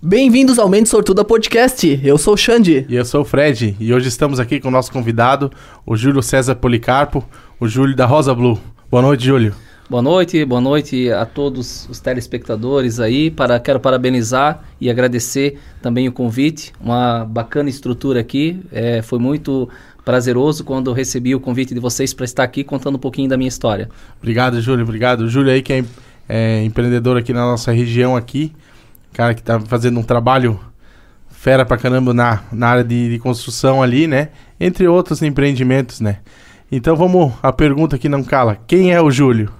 Bem-vindos ao Mente Sortuda Podcast. Eu sou o Xande. E eu sou o Fred. E hoje estamos aqui com o nosso convidado, o Júlio César Policarpo, o Júlio da Rosa Blue. Boa noite, Júlio. Boa noite, boa noite a todos os telespectadores aí. Para, quero parabenizar e agradecer também o convite. Uma bacana estrutura aqui. É, foi muito prazeroso quando eu recebi o convite de vocês para estar aqui contando um pouquinho da minha história. Obrigado, Júlio. Obrigado. O Júlio aí que é, é empreendedor aqui na nossa região aqui. Cara que tá fazendo um trabalho fera pra caramba na, na área de, de construção ali, né? Entre outros empreendimentos, né? Então vamos a pergunta que não cala. Quem é o Júlio?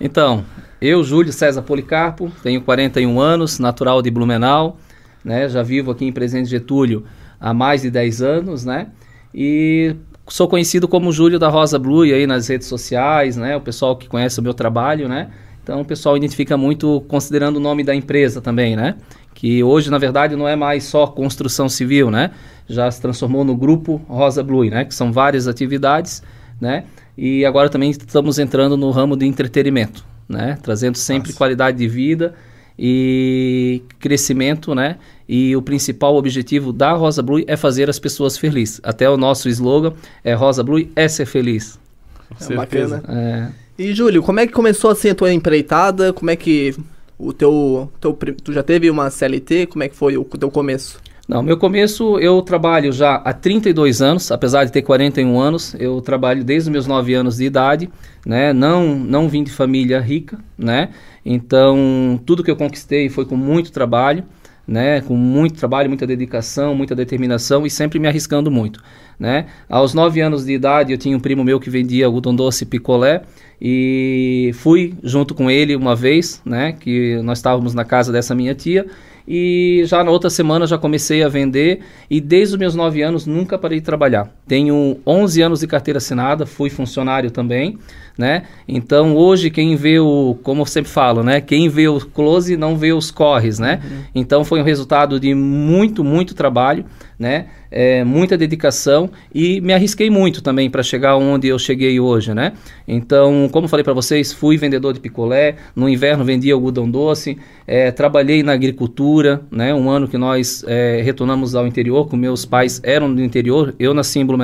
Então, eu, Júlio César Policarpo, tenho 41 anos, natural de Blumenau, né? Já vivo aqui em Presidente Getúlio há mais de 10 anos, né? E sou conhecido como Júlio da Rosa Blue aí nas redes sociais, né? O pessoal que conhece o meu trabalho, né? Então o pessoal identifica muito considerando o nome da empresa também, né? Que hoje, na verdade, não é mais só construção civil, né? Já se transformou no grupo Rosa Blue, né? Que são várias atividades, né? E agora também estamos entrando no ramo de entretenimento, né? Trazendo sempre Nossa. qualidade de vida e crescimento, né? E o principal objetivo da Rosa Blue é fazer as pessoas felizes. Até o nosso slogan é Rosa Blue é ser feliz. É bacana. É. E Júlio, como é que começou assim a tua empreitada? Como é que o teu, teu tu já teve uma CLT? Como é que foi o teu começo? Não, meu começo eu trabalho já há 32 anos, apesar de ter 41 anos, eu trabalho desde os meus 9 anos de idade, né? Não não vim de família rica, né? Então, tudo que eu conquistei foi com muito trabalho, né? Com muito trabalho, muita dedicação, muita determinação e sempre me arriscando muito, né? Aos 9 anos de idade, eu tinha um primo meu que vendia algodão doce picolé e fui junto com ele uma vez, né? Que nós estávamos na casa dessa minha tia e já na outra semana já comecei a vender e desde os meus 9 anos nunca parei de trabalhar. Tenho 11 anos de carteira assinada, fui funcionário também, né? Então hoje quem vê o, como eu sempre falo, né? Quem vê o close não vê os corres, né? Uhum. Então foi um resultado de muito, muito trabalho, né? É, muita dedicação e me arrisquei muito também para chegar onde eu cheguei hoje, né? Então, como falei para vocês, fui vendedor de picolé, no inverno vendia algodão doce, é, trabalhei na agricultura, né? Um ano que nós é, retornamos ao interior, com meus pais eram do interior, eu nasci em Blumenau,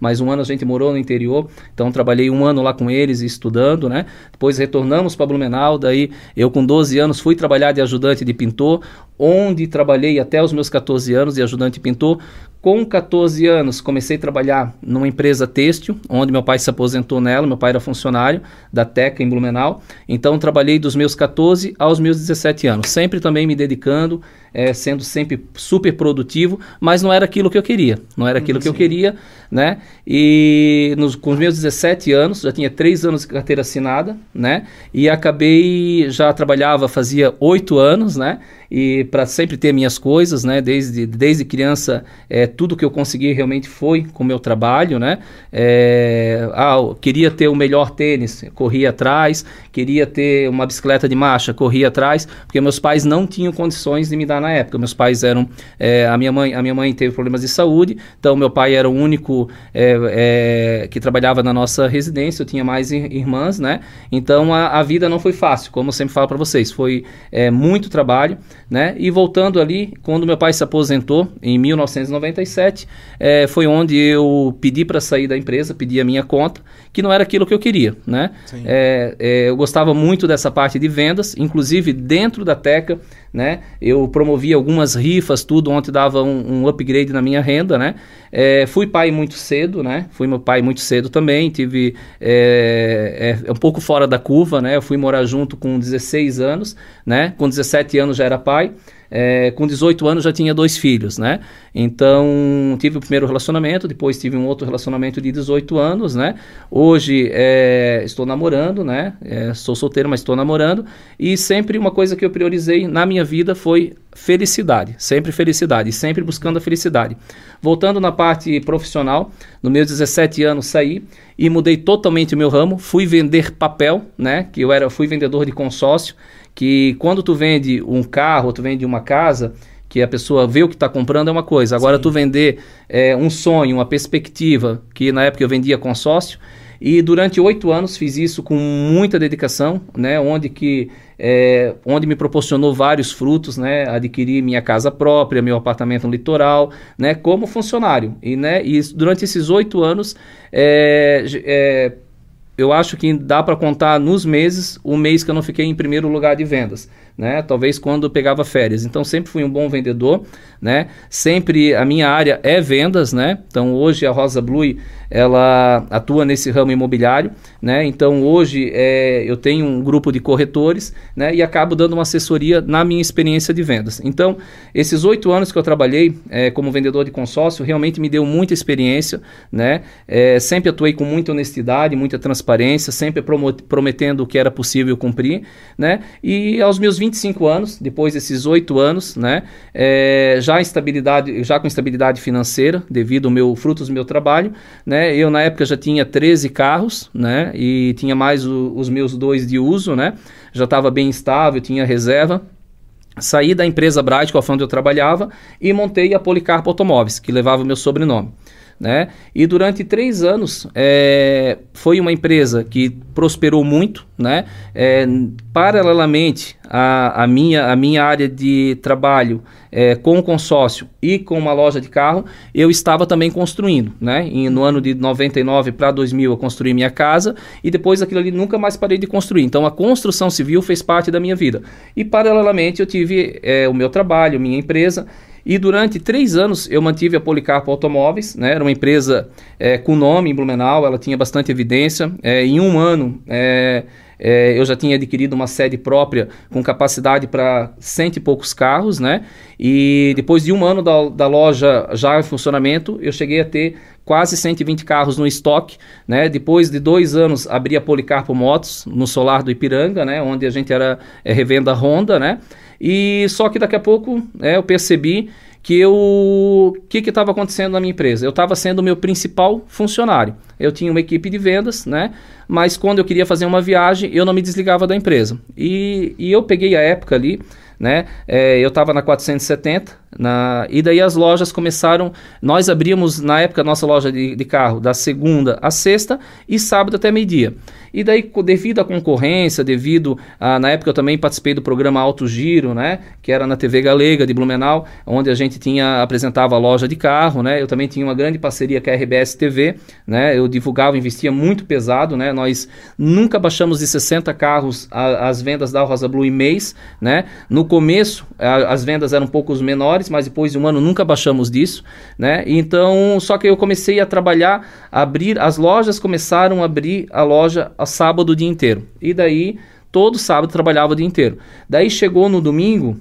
mas um ano a gente morou no interior, então trabalhei um ano lá com eles estudando, né? Depois retornamos para Blumenau, daí eu com 12 anos fui trabalhar de ajudante de pintor, onde trabalhei até os meus 14 anos de ajudante pintor. Com 14 anos, comecei a trabalhar numa empresa têxtil, onde meu pai se aposentou nela. Meu pai era funcionário da Teca em Blumenau. Então, trabalhei dos meus 14 aos meus 17 anos, sempre também me dedicando, é, sendo sempre super produtivo, mas não era aquilo que eu queria. Não era aquilo Sim. que eu queria, né? E nos, com os meus 17 anos, já tinha 3 anos de carteira assinada, né? E acabei, já trabalhava fazia 8 anos, né? E para sempre ter minhas coisas, né? Desde, desde criança, é, tudo que eu consegui realmente foi com o meu trabalho, né? É, ah, queria ter o melhor tênis, corria atrás, queria ter uma bicicleta de marcha, corria atrás, porque meus pais não tinham condições de me dar na época. Meus pais eram, é, a minha mãe, a minha mãe teve problemas de saúde, então meu pai era o único é, é, que trabalhava na nossa residência. Eu tinha mais irmãs, né? Então a, a vida não foi fácil, como eu sempre falo para vocês, foi é, muito trabalho né? E voltando ali, quando meu pai se aposentou em 1997, é, foi onde eu pedi para sair da empresa, pedi a minha conta, que não era aquilo que eu queria, né? É, é, eu gostava muito dessa parte de vendas, inclusive dentro da Teca, né? Eu promovia algumas rifas, tudo, onde dava um, um upgrade na minha renda, né? É, fui pai muito cedo, né? Fui meu pai muito cedo também, tive é, é, um pouco fora da curva, né? Eu fui morar junto com 16 anos, né? Com 17 anos já era pai. É, com 18 anos já tinha dois filhos, né? Então tive o primeiro relacionamento, depois tive um outro relacionamento de 18 anos, né? Hoje é, estou namorando, né? É, sou solteiro, mas estou namorando e sempre uma coisa que eu priorizei na minha vida foi felicidade, sempre felicidade, sempre buscando a felicidade. Voltando na parte profissional, no meus 17 anos saí e mudei totalmente o meu ramo, fui vender papel, né? Que eu era, fui vendedor de consórcio que quando tu vende um carro, tu vende uma casa, que a pessoa vê o que está comprando é uma coisa. Agora Sim. tu vender é, um sonho, uma perspectiva, que na época eu vendia consórcio, E durante oito anos fiz isso com muita dedicação, né? Onde que é, onde me proporcionou vários frutos, né? Adquiri minha casa própria, meu apartamento no litoral, né? Como funcionário. E, né? e durante esses oito anos, é, é, eu acho que dá para contar nos meses o mês que eu não fiquei em primeiro lugar de vendas né? Talvez quando pegava férias. Então sempre fui um bom vendedor, né? Sempre a minha área é vendas, né? Então hoje a Rosa Blue ela atua nesse ramo imobiliário, né? Então hoje é, eu tenho um grupo de corretores, né? E acabo dando uma assessoria na minha experiência de vendas. Então esses oito anos que eu trabalhei é, como vendedor de consórcio realmente me deu muita experiência, né? É, sempre atuei com muita honestidade, muita transparência, sempre prometendo o que era possível cumprir, né? E aos meus 20 25 anos, depois desses 8 anos, né, é, já, estabilidade, já com estabilidade financeira, devido ao meu frutos do meu trabalho, né, eu na época já tinha 13 carros, né, e tinha mais o, os meus dois de uso, né, já estava bem estável, tinha reserva, saí da empresa Bright, com a onde eu trabalhava, e montei a Policarpo Automóveis, que levava o meu sobrenome. Né? E durante três anos é, foi uma empresa que prosperou muito, né? É, paralelamente à, minha, minha área de trabalho é, com o consórcio e com uma loja de carro, eu estava também construindo, né? E no ano de 99 para 2000 eu construí minha casa e depois aquilo ali nunca mais parei de construir. Então a construção civil fez parte da minha vida. E paralelamente eu tive é, o meu trabalho, minha empresa e durante três anos eu mantive a Policarpo Automóveis, né? era uma empresa é, com nome em Blumenau, ela tinha bastante evidência. É, em um ano é, é, eu já tinha adquirido uma sede própria com capacidade para cento e poucos carros, né? E depois de um ano da, da loja já em funcionamento, eu cheguei a ter quase 120 carros no estoque, né? Depois de dois anos abri a Policarpo Motos no Solar do Ipiranga, né? Onde a gente era é, revenda Honda, né? E só que daqui a pouco é, eu percebi que eu o que estava acontecendo na minha empresa? Eu estava sendo o meu principal funcionário. Eu tinha uma equipe de vendas, né? Mas quando eu queria fazer uma viagem, eu não me desligava da empresa. E, e eu peguei a época ali, né? É, eu estava na 470, na, e daí as lojas começaram. Nós abríamos na época nossa loja de, de carro da segunda a sexta e sábado até meio-dia. E daí, devido à concorrência, devido a. Na época eu também participei do programa Alto Giro, né? Que era na TV Galega de Blumenau, onde a gente tinha apresentava a loja de carro, né? Eu também tinha uma grande parceria com a RBS TV, né? Eu divulgava, investia muito pesado, né? Nós nunca baixamos de 60 carros a, as vendas da Rosa Blue em mês, né? No começo, a, as vendas eram um pouco menores, mas depois de um ano nunca baixamos disso, né? Então, só que eu comecei a trabalhar, abrir, as lojas começaram a abrir a loja a sábado o dia inteiro. E daí, todo sábado trabalhava o dia inteiro. Daí chegou no domingo,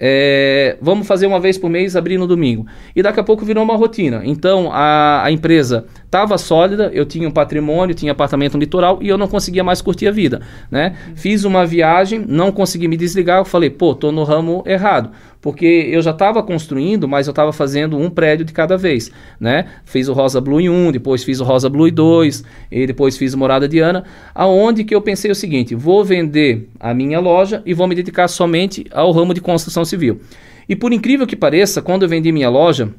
é, vamos fazer uma vez por mês, abrir no domingo. E daqui a pouco virou uma rotina. Então a, a empresa estava sólida, eu tinha um patrimônio, tinha apartamento no litoral e eu não conseguia mais curtir a vida. Né? Fiz uma viagem, não consegui me desligar, eu falei, pô, tô no ramo errado porque eu já estava construindo, mas eu estava fazendo um prédio de cada vez, né? Fiz o Rosa Blue em 1, depois fiz o Rosa Blue em 2, e depois fiz o Morada Diana, aonde que eu pensei o seguinte, vou vender a minha loja e vou me dedicar somente ao ramo de construção civil. E por incrível que pareça, quando eu vendi minha loja,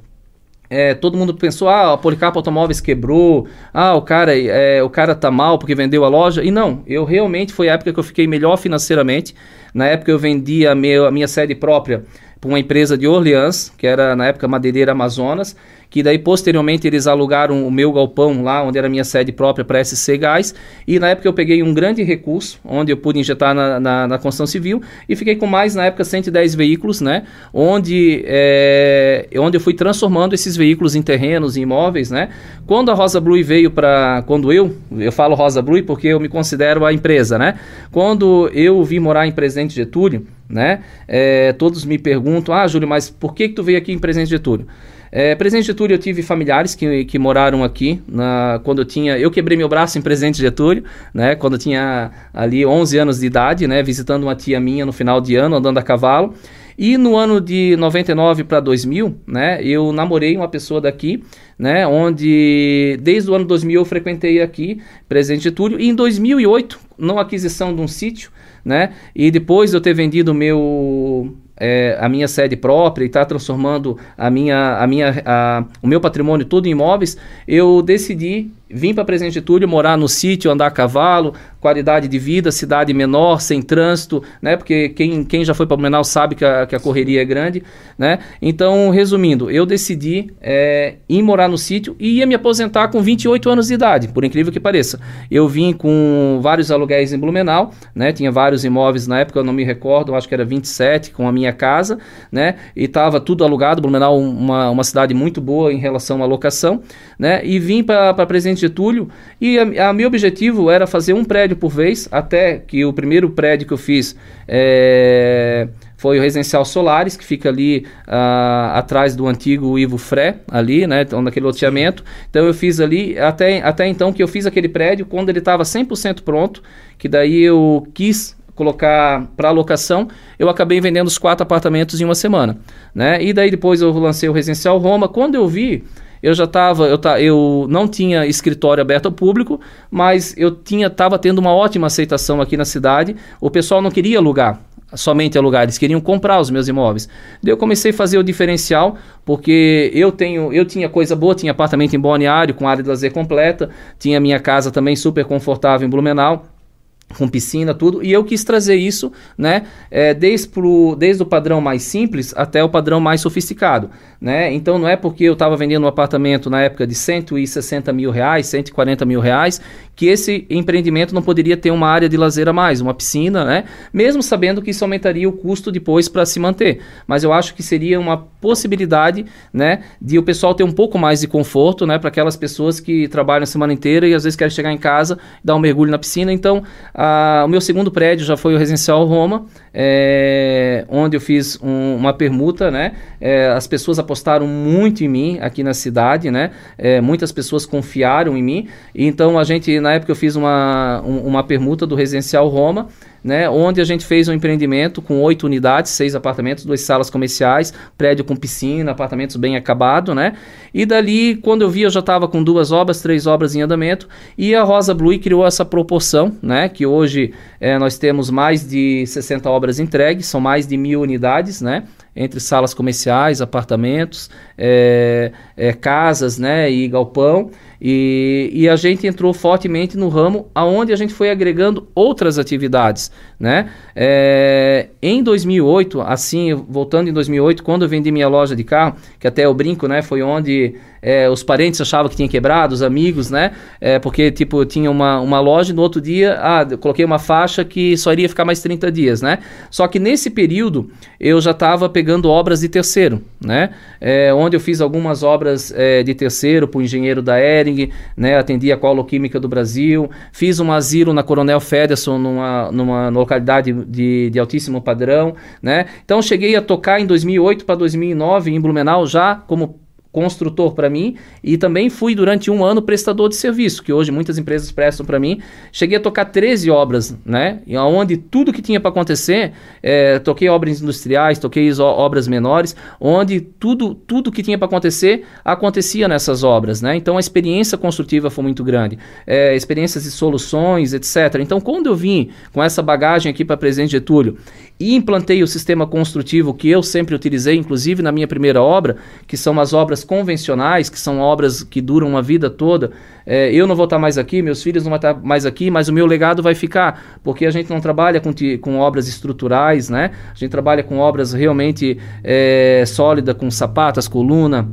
é, todo mundo pensou, ah, a Policarpo Automóveis quebrou, ah, o cara, é, o cara tá mal porque vendeu a loja. E não, eu realmente foi a época que eu fiquei melhor financeiramente. Na época eu vendi a, meu, a minha sede própria para uma empresa de Orleans, que era na época Madeireira Amazonas, que daí posteriormente eles alugaram o meu galpão lá, onde era minha sede própria para SC Gás, e na época eu peguei um grande recurso, onde eu pude injetar na, na, na construção civil, e fiquei com mais, na época, 110 veículos, né, onde, é, onde eu fui transformando esses veículos em terrenos, em imóveis, né, quando a Rosa Blue veio para, quando eu, eu falo Rosa Blue porque eu me considero a empresa, né, quando eu vim morar em Presidente Getúlio, né, é, todos me perguntam, ah, Júlio, mas por que, que tu veio aqui em Presidente Getúlio? É, Presidente Getúlio, eu tive familiares que, que moraram aqui na, quando eu tinha. Eu quebrei meu braço em Presidente Getúlio, né? Quando eu tinha ali 11 anos de idade, né? Visitando uma tia minha no final de ano, andando a cavalo. E no ano de 99 para 2000, né? Eu namorei uma pessoa daqui, né? Onde desde o ano 2000 eu frequentei aqui Presidente Getúlio. E em 2008, na aquisição de um sítio, né? E depois de eu ter vendido meu é, a minha sede própria e está transformando a minha, a minha, a, o meu patrimônio todo em imóveis, eu decidi vim para Presidente Getúlio morar no sítio, andar a cavalo, qualidade de vida, cidade menor, sem trânsito, né? Porque quem, quem já foi para Blumenau sabe que a, que a correria é grande, né? Então, resumindo, eu decidi é, ir morar no sítio e ia me aposentar com 28 anos de idade, por incrível que pareça. Eu vim com vários aluguéis em Blumenau, né? Tinha vários imóveis na época, eu não me recordo, acho que era 27 com a minha casa, né? E estava tudo alugado, Blumenau uma, uma cidade muito boa em relação à locação, né? E vim para Presidente Getúlio e a, a meu objetivo era fazer um prédio por vez, até que o primeiro prédio que eu fiz é, foi o Residencial Solares, que fica ali uh, atrás do antigo Ivo Fré, ali, né, então, naquele loteamento. Então eu fiz ali, até, até então que eu fiz aquele prédio, quando ele estava 100% pronto, que daí eu quis colocar para locação, eu acabei vendendo os quatro apartamentos em uma semana, né? E daí depois eu lancei o Residencial Roma. Quando eu vi, eu já estava, eu, eu não tinha escritório aberto ao público, mas eu tinha estava tendo uma ótima aceitação aqui na cidade. O pessoal não queria alugar, somente alugar, eles queriam comprar os meus imóveis. Daí eu comecei a fazer o diferencial, porque eu tenho, eu tinha coisa boa, tinha apartamento em Balneário com área de lazer completa, tinha minha casa também super confortável em Blumenau com piscina, tudo, e eu quis trazer isso, né, é, desde, pro, desde o padrão mais simples até o padrão mais sofisticado, né, então não é porque eu estava vendendo um apartamento na época de 160 mil reais, 140 mil reais, que esse empreendimento não poderia ter uma área de lazer a mais, uma piscina, né, mesmo sabendo que isso aumentaria o custo depois para se manter, mas eu acho que seria uma possibilidade, né, de o pessoal ter um pouco mais de conforto, né, para aquelas pessoas que trabalham a semana inteira e às vezes querem chegar em casa, dar um mergulho na piscina, então ah, o meu segundo prédio já foi o Residencial Roma, é, onde eu fiz um, uma permuta, né? É, as pessoas apostaram muito em mim aqui na cidade, né? É, muitas pessoas confiaram em mim. Então a gente, na época, eu fiz uma, um, uma permuta do Residencial Roma né, onde a gente fez um empreendimento com oito unidades, seis apartamentos, duas salas comerciais, prédio com piscina, apartamentos bem acabado, né? E dali, quando eu vi, eu já estava com duas obras, três obras em andamento, e a Rosa Blue criou essa proporção, né? Que hoje é, nós temos mais de 60 obras entregues, são mais de mil unidades, né? Entre salas comerciais, apartamentos, é, é, casas, né? E galpão. E, e, a gente entrou fortemente no ramo aonde a gente foi agregando outras atividades, né? É, em 2008, assim, voltando em 2008, quando eu vendi minha loja de carro, que até eu brinco, né? Foi onde é, os parentes achavam que tinha quebrado, os amigos, né? É, porque, tipo, tinha uma, uma loja e no outro dia, ah, eu coloquei uma faixa que só iria ficar mais 30 dias, né? Só que nesse período eu já estava pegando obras de terceiro, né? É, onde eu fiz algumas obras é, de terceiro para o engenheiro da Ering, né? Atendi a Química do Brasil, fiz um asilo na Coronel Federson, numa, numa localidade de, de altíssimo padrão, né? Então cheguei a tocar em 2008 para 2009 em Blumenau já como construtor para mim e também fui durante um ano prestador de serviço, que hoje muitas empresas prestam para mim. Cheguei a tocar 13 obras, né? E onde tudo que tinha para acontecer, é, toquei obras industriais, toquei obras menores, onde tudo tudo que tinha para acontecer acontecia nessas obras, né? Então a experiência construtiva foi muito grande, é, experiências de soluções, etc. Então quando eu vim com essa bagagem aqui para Presidente Getúlio e implantei o sistema construtivo que eu sempre utilizei, inclusive na minha primeira obra, que são as obras convencionais, que são obras que duram uma vida toda. É, eu não vou estar mais aqui, meus filhos não vão estar mais aqui, mas o meu legado vai ficar, porque a gente não trabalha com, com obras estruturais, né? A gente trabalha com obras realmente é, sólidas, com sapatas, coluna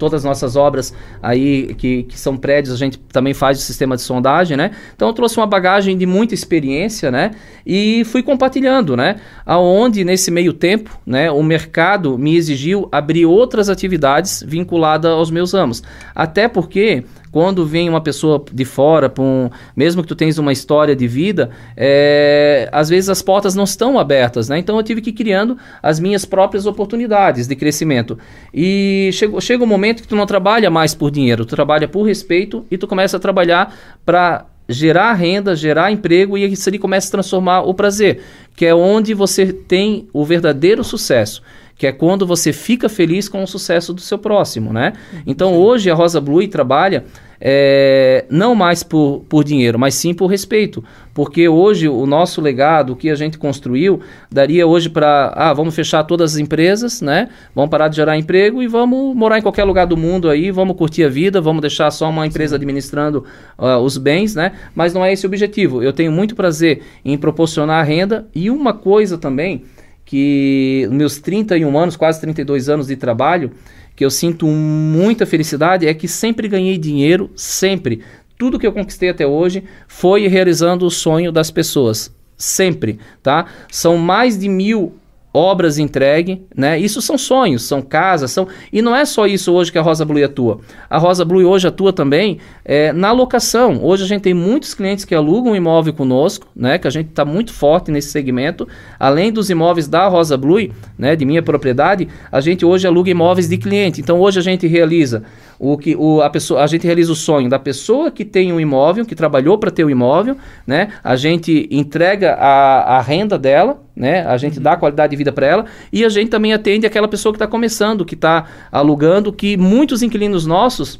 todas as nossas obras aí que, que são prédios, a gente também faz o sistema de sondagem, né? Então eu trouxe uma bagagem de muita experiência, né? E fui compartilhando, né? Aonde nesse meio tempo, né, o mercado me exigiu abrir outras atividades vinculadas aos meus ramos. Até porque quando vem uma pessoa de fora, um, mesmo que tu tenhas uma história de vida, é, às vezes as portas não estão abertas, né? Então eu tive que ir criando as minhas próprias oportunidades de crescimento. E chega, chega um momento que tu não trabalha mais por dinheiro, tu trabalha por respeito e tu começa a trabalhar para gerar renda, gerar emprego e isso ali começa a transformar o prazer, que é onde você tem o verdadeiro sucesso que é quando você fica feliz com o sucesso do seu próximo, né? Então hoje a Rosa Blue trabalha é, não mais por, por dinheiro, mas sim por respeito. Porque hoje o nosso legado, o que a gente construiu, daria hoje para, ah, vamos fechar todas as empresas, né? Vamos parar de gerar emprego e vamos morar em qualquer lugar do mundo aí, vamos curtir a vida, vamos deixar só uma empresa administrando uh, os bens, né? Mas não é esse o objetivo. Eu tenho muito prazer em proporcionar renda e uma coisa também que meus 31 anos, quase 32 anos de trabalho, que eu sinto muita felicidade é que sempre ganhei dinheiro, sempre. Tudo que eu conquistei até hoje foi realizando o sonho das pessoas. Sempre, tá? São mais de mil obras entregue, né? Isso são sonhos, são casas, são e não é só isso hoje que a Rosa Blue atua. A Rosa Blue hoje atua também é, na locação. Hoje a gente tem muitos clientes que alugam imóvel conosco, né? Que a gente está muito forte nesse segmento. Além dos imóveis da Rosa Blue, né? De minha propriedade, a gente hoje aluga imóveis de cliente. Então hoje a gente realiza o que o, a pessoa, a gente realiza o sonho da pessoa que tem um imóvel, que trabalhou para ter o um imóvel, né? A gente entrega a, a renda dela, né? A gente uhum. dá qualidade de vida para ela e a gente também atende aquela pessoa que está começando, que está alugando, que muitos inquilinos nossos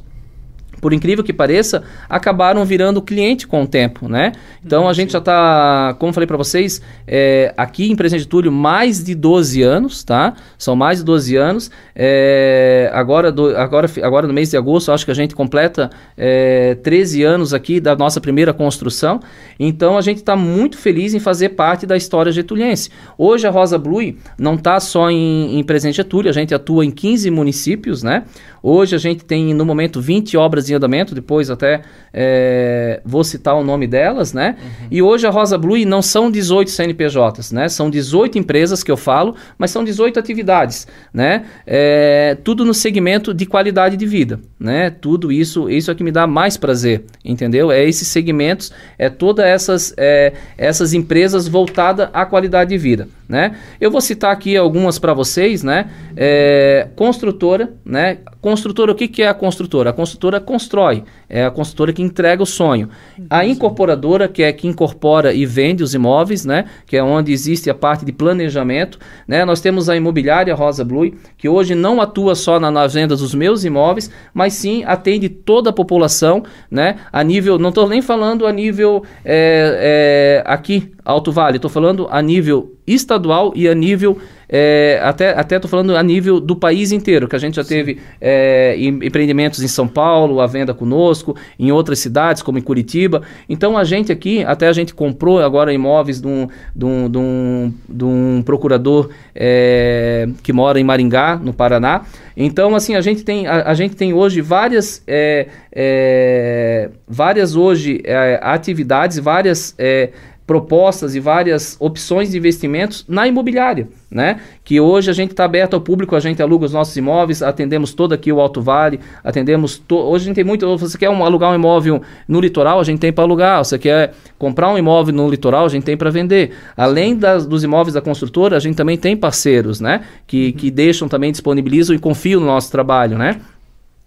por incrível que pareça, acabaram virando cliente com o tempo, né? Então a gente já está, como falei para vocês, é, aqui em Presidente Túlio, mais de 12 anos, tá? São mais de 12 anos. É, agora, do, agora, agora no mês de agosto, acho que a gente completa é, 13 anos aqui da nossa primeira construção. Então a gente está muito feliz em fazer parte da história getuliense. Hoje a Rosa Blue não está só em, em Presidente Getúlio, a gente atua em 15 municípios, né? Hoje a gente tem no momento 20 obras em andamento, depois até é, vou citar o nome delas, né? Uhum. E hoje a Rosa Blue não são 18 CNPJs, né? São 18 empresas que eu falo, mas são 18 atividades, né? É, tudo no segmento de qualidade de vida, né? Tudo isso, isso é que me dá mais prazer, entendeu? É esses segmentos, é todas essas, é, essas empresas voltadas à qualidade de vida, né? Eu vou citar aqui algumas para vocês, né? É, construtora, né? Construtora, o que, que é a construtora? A construtora constrói, é a construtora que entrega o sonho. A incorporadora, que é que incorpora e vende os imóveis, né? Que é onde existe a parte de planejamento, né? Nós temos a imobiliária Rosa Blue, que hoje não atua só na, nas vendas dos meus imóveis, mas sim atende toda a população, né? A nível, não estou nem falando a nível é, é, aqui Alto Vale. Estou falando a nível estadual e a nível é, até até estou falando a nível do país inteiro, que a gente já Sim. teve é, empreendimentos em São Paulo, a venda conosco, em outras cidades, como em Curitiba. Então a gente aqui, até a gente comprou agora imóveis de um, de um, de um, de um procurador é, que mora em Maringá, no Paraná. Então, assim, a gente tem, a, a gente tem hoje várias, é, é, várias hoje é, atividades, várias propostas e várias opções de investimentos na imobiliária, né? Que hoje a gente está aberto ao público, a gente aluga os nossos imóveis, atendemos todo aqui o Alto Vale, atendemos to... hoje a gente tem muito, você quer um, alugar um imóvel no litoral, a gente tem para alugar, você quer comprar um imóvel no litoral, a gente tem para vender. Além das, dos imóveis da construtora, a gente também tem parceiros, né? Que, que deixam também disponibilizam e confiam no nosso trabalho, né?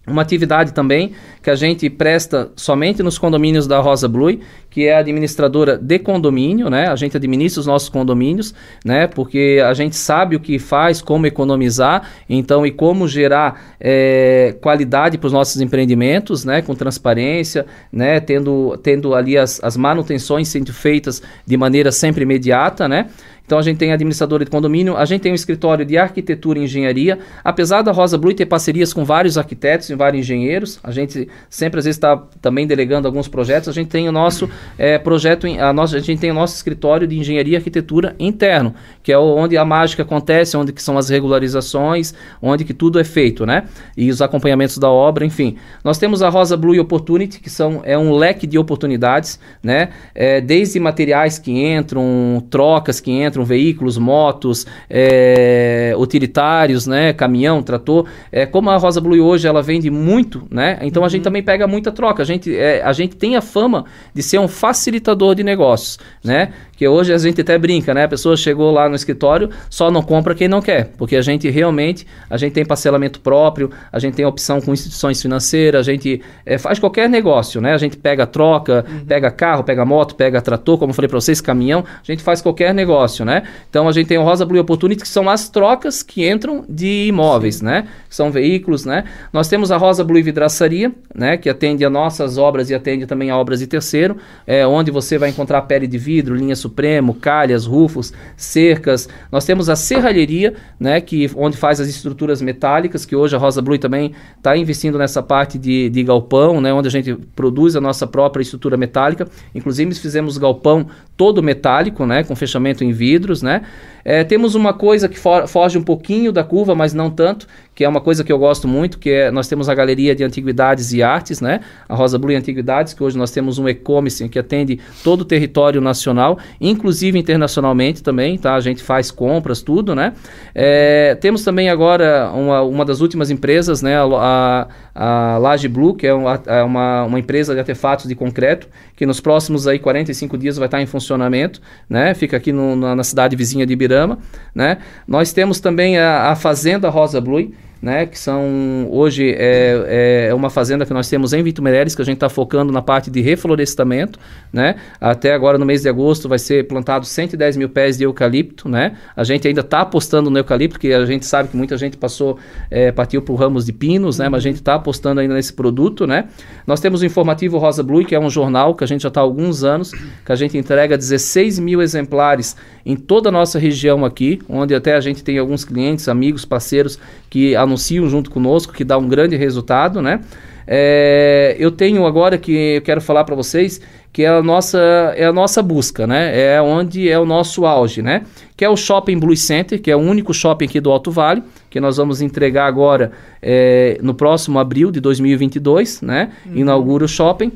Uma atividade também que a gente presta somente nos condomínios da Rosa Blue, que é a administradora de condomínio, né? A gente administra os nossos condomínios, né? Porque a gente sabe o que faz, como economizar, então e como gerar é, qualidade para os nossos empreendimentos, né? Com transparência, né? Tendo, tendo ali as, as manutenções sendo feitas de maneira sempre imediata, né? Então a gente tem administradora de condomínio, a gente tem um escritório de arquitetura e engenharia. Apesar da Rosa Blue ter parcerias com vários arquitetos e vários engenheiros, a gente sempre às vezes está também delegando alguns projetos. A gente tem o nosso é, projeto, a, nossa, a gente tem o nosso escritório de engenharia e arquitetura interno, que é onde a mágica acontece, onde que são as regularizações, onde que tudo é feito, né? E os acompanhamentos da obra, enfim. Nós temos a Rosa Blue Opportunity, que são, é um leque de oportunidades, né? É, desde materiais que entram, trocas que entram entram veículos, motos, é, utilitários, né, caminhão, trator. É, como a Rosa Blue hoje ela vende muito, né? Então uhum. a gente uhum. também pega muita troca. A gente, é, a gente tem a fama de ser um facilitador de negócios, né? Que que hoje a gente até brinca, né? A pessoa chegou lá no escritório, só não compra quem não quer, porque a gente realmente, a gente tem parcelamento próprio, a gente tem opção com instituições financeiras, a gente é, faz qualquer negócio, né? A gente pega troca, uhum. pega carro, pega moto, pega trator, como eu falei para vocês, caminhão, a gente faz qualquer negócio, né? Então a gente tem o Rosa Blue Opportunity, que são as trocas que entram de imóveis, Sim. né? São veículos, né? Nós temos a Rosa Blue Vidraçaria, né? Que atende a nossas obras e atende também a obras de terceiro, é, onde você vai encontrar pele de vidro, linha supremo, calhas, rufos, cercas. Nós temos a serralheria, né? Que, onde faz as estruturas metálicas, que hoje a Rosa Blue também está investindo nessa parte de, de galpão, né? Onde a gente produz a nossa própria estrutura metálica. Inclusive fizemos galpão todo metálico, né? Com fechamento em vidros, né? É, temos uma coisa que foge um pouquinho da curva, mas não tanto, que é uma coisa que eu gosto muito, que é nós temos a Galeria de Antiguidades e Artes, né? A Rosa Blue Antiguidades, que hoje nós temos um e-commerce que atende todo o território nacional, inclusive internacionalmente também, tá? A gente faz compras, tudo, né? É, temos também agora uma, uma das últimas empresas, né? A, a, a Laje Blue, que é uma, é uma, uma empresa de artefatos de concreto, que nos próximos aí 45 dias vai estar em funcionamento, né? Fica aqui no, na, na cidade vizinha de Ibirama, né? Nós temos também a, a Fazenda Rosa Blue, né, que são hoje é, é uma fazenda que nós temos em Vito Meireles, que a gente está focando na parte de reflorestamento, né, até agora no mês de agosto vai ser plantado 110 mil pés de eucalipto, né, a gente ainda está apostando no eucalipto, porque a gente sabe que muita gente passou, é, partiu por ramos de pinos, né, mas a gente está apostando ainda nesse produto, né, nós temos o informativo Rosa Blue, que é um jornal que a gente já está há alguns anos, que a gente entrega 16 mil exemplares em toda a nossa região aqui, onde até a gente tem alguns clientes, amigos, parceiros que anunciam junto conosco, que dá um grande resultado, né? É, eu tenho agora que eu quero falar para vocês que é a nossa é a nossa busca, né? É onde é o nosso auge, né? Que é o Shopping Blue Center, que é o único shopping aqui do Alto Vale, que nós vamos entregar agora é, no próximo abril de 2022, né? Uhum. Inaugura o shopping.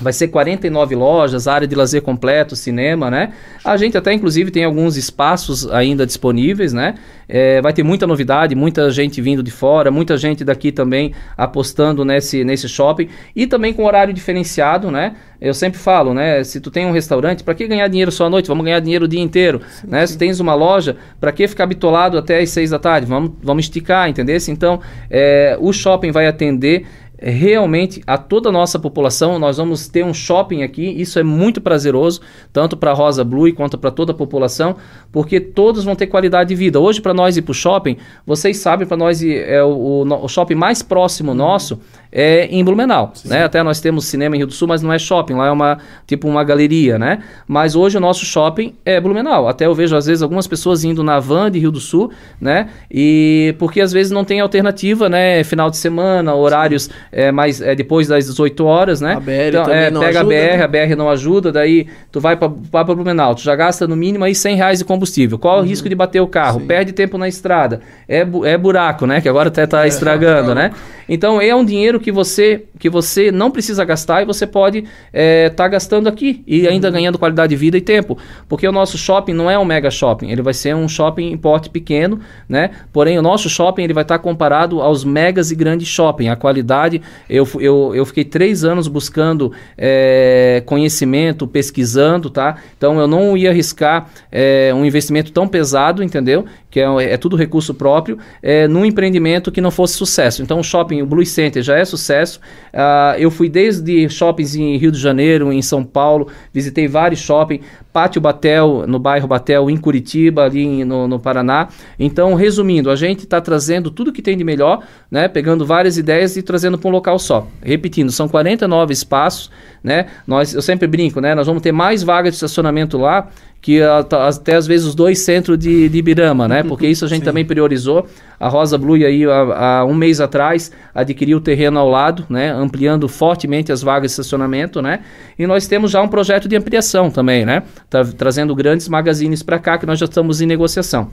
Vai ser 49 lojas, área de lazer completo, cinema, né? A gente até, inclusive, tem alguns espaços ainda disponíveis, né? É, vai ter muita novidade, muita gente vindo de fora, muita gente daqui também apostando nesse, nesse shopping e também com horário diferenciado, né? Eu sempre falo, né? Se tu tem um restaurante, para que ganhar dinheiro só à noite? Vamos ganhar dinheiro o dia inteiro, sim, né? Sim. Se tens uma loja, para que ficar bitolado até as seis da tarde? Vamos, vamos esticar, entendeu? Então, é, o shopping vai atender realmente a toda a nossa população. Nós vamos ter um shopping aqui, isso é muito prazeroso, tanto para a Rosa Blue quanto para toda a população, porque todos vão ter qualidade de vida. Hoje, para nós ir para o shopping, vocês sabem, para nós é o, o, shopping mais próximo nosso é em Blumenau. Sim, né? Até nós temos cinema em Rio do Sul, mas não é shopping, lá é uma tipo uma galeria, né? Mas hoje o nosso shopping é Blumenau. Até eu vejo às vezes algumas pessoas indo na van de Rio do Sul, né? E porque às vezes não tem alternativa, né? Final de semana, horários é, mais é, depois das 18 horas, né? A BR então, é, pega ajuda, a BR, né? a BR não ajuda, daí tu vai para Blumenau, tu já gasta no mínimo aí 100 reais de combustível. Qual uhum. o risco de bater o carro? Sim. Perde tempo na estrada. É, é buraco, né? Que agora até tá é, estragando, é, né? Então é um dinheiro que você que você não precisa gastar e você pode estar é, tá gastando aqui e ainda uhum. ganhando qualidade de vida e tempo, porque o nosso shopping não é um mega shopping, ele vai ser um shopping em porte pequeno, né? Porém o nosso shopping ele vai estar tá comparado aos megas e grandes shopping. A qualidade eu, eu, eu fiquei três anos buscando é, conhecimento, pesquisando, tá? Então eu não ia arriscar é, um investimento tão pesado, entendeu? Que é, é tudo recurso próprio, é, num empreendimento que não fosse sucesso. Então o shopping, o Blue Center já é sucesso. Uh, eu fui desde shoppings em Rio de Janeiro, em São Paulo, visitei vários shoppings, Pátio Batel, no bairro Batel, em Curitiba, ali no, no Paraná. Então, resumindo, a gente está trazendo tudo que tem de melhor, né? Pegando várias ideias e trazendo para um local só. Repetindo, são 49 espaços, né? Nós, eu sempre brinco, né? Nós vamos ter mais vagas de estacionamento lá que até às vezes os dois centros de, de Ibirama, né? Porque isso a gente também priorizou. A Rosa Blue aí há, há, um mês atrás adquiriu o terreno ao lado, né? Ampliando fortemente as vagas de estacionamento, né? E nós temos já um projeto de ampliação também, né? Tá, trazendo grandes magazines para cá que nós já estamos em negociação.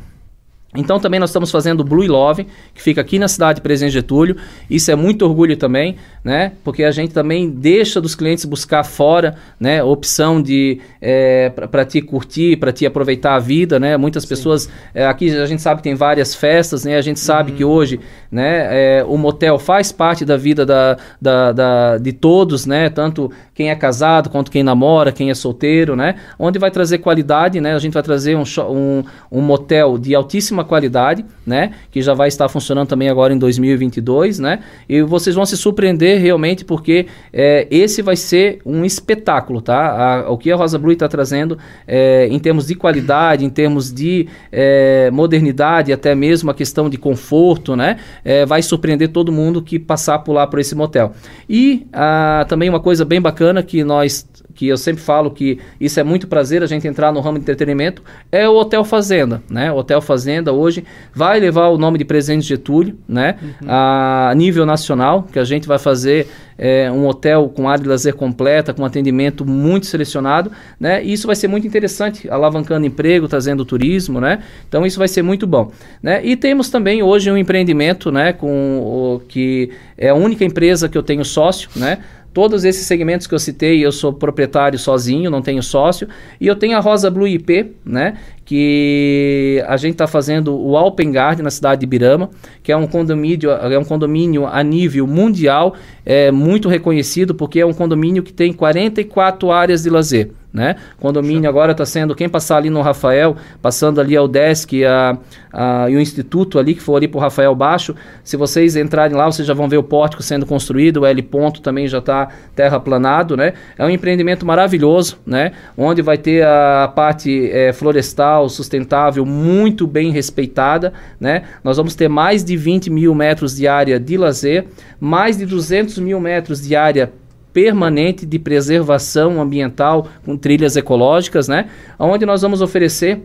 Então também nós estamos fazendo o Blue Love, que fica aqui na cidade de Presidente Getúlio. Isso é muito orgulho também, né? Porque a gente também deixa dos clientes buscar fora, né? Opção de é, para te curtir, para te aproveitar a vida, né? Muitas Sim. pessoas é, aqui a gente sabe que tem várias festas, né? A gente sabe uhum. que hoje, né? É, o motel faz parte da vida da, da, da, de todos, né? Tanto quem é casado quanto quem namora, quem é solteiro, né? Onde vai trazer qualidade, né? A gente vai trazer um, um, um motel de altíssima qualidade, né? Que já vai estar funcionando também agora em 2022, né? E vocês vão se surpreender realmente porque é, esse vai ser um espetáculo, tá? A, o que a Rosa Blue está trazendo é, em termos de qualidade, em termos de é, modernidade, até mesmo a questão de conforto, né? É, vai surpreender todo mundo que passar por lá por esse motel. E ah, também uma coisa bem bacana que nós que eu sempre falo que isso é muito prazer a gente entrar no ramo de entretenimento, é o Hotel Fazenda, né? O Hotel Fazenda hoje vai levar o nome de Presidente Getúlio, né? Uhum. A nível nacional, que a gente vai fazer é, um hotel com área de lazer completa, com atendimento muito selecionado, né? E isso vai ser muito interessante, alavancando emprego, trazendo turismo, né? Então isso vai ser muito bom, né? E temos também hoje um empreendimento, né? Com o que é a única empresa que eu tenho sócio, né? Todos esses segmentos que eu citei, eu sou proprietário sozinho, não tenho sócio. E eu tenho a Rosa Blue IP, né? Que a gente está fazendo o Alpen Garden na cidade de Birama, que é um condomínio, é um condomínio a nível mundial, é muito reconhecido, porque é um condomínio que tem 44 áreas de lazer né? Condomínio agora está sendo, quem passar ali no Rafael, passando ali ao Desk e, a, a, e o Instituto ali, que for ali para o Rafael Baixo, se vocês entrarem lá, vocês já vão ver o pórtico sendo construído, o L ponto também já está terraplanado, né? É um empreendimento maravilhoso, né? Onde vai ter a parte é, florestal, sustentável, muito bem respeitada, né? Nós vamos ter mais de 20 mil metros de área de lazer, mais de 200 mil metros de área permanente de preservação ambiental com trilhas ecológicas, né? Onde nós vamos oferecer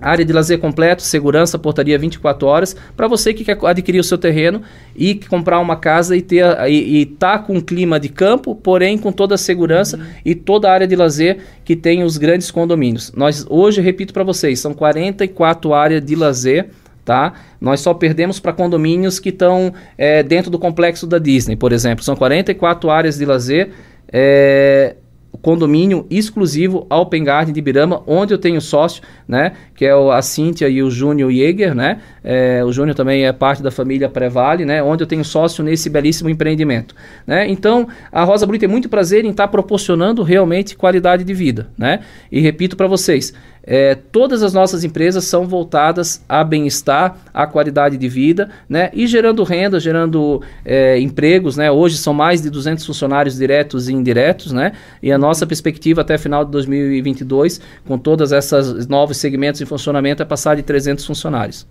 área de lazer completo, segurança, portaria 24 horas, para você que quer adquirir o seu terreno e comprar uma casa e ter e, e tá com um clima de campo, porém com toda a segurança uhum. e toda a área de lazer que tem os grandes condomínios. Nós hoje repito para vocês, são 44 áreas de lazer tá? Nós só perdemos para condomínios que estão é, dentro do complexo da Disney, por exemplo. São 44 áreas de lazer. É, condomínio exclusivo Alpen Garden de Birama, onde eu tenho sócio, né, que é a Cíntia e o Júnior Jäger, né, é, o Júnior também é parte da família Prevale, né, onde eu tenho sócio nesse belíssimo empreendimento, né, então a Rosa Blue tem muito prazer em estar tá proporcionando realmente qualidade de vida, né, e repito para vocês, é, todas as nossas empresas são voltadas a bem-estar, a qualidade de vida, né? E gerando renda, gerando é, empregos, né? Hoje são mais de 200 funcionários diretos e indiretos, né? E a nossa perspectiva até final de 2022, com todas essas novos segmentos em funcionamento, é passar de 300 funcionários.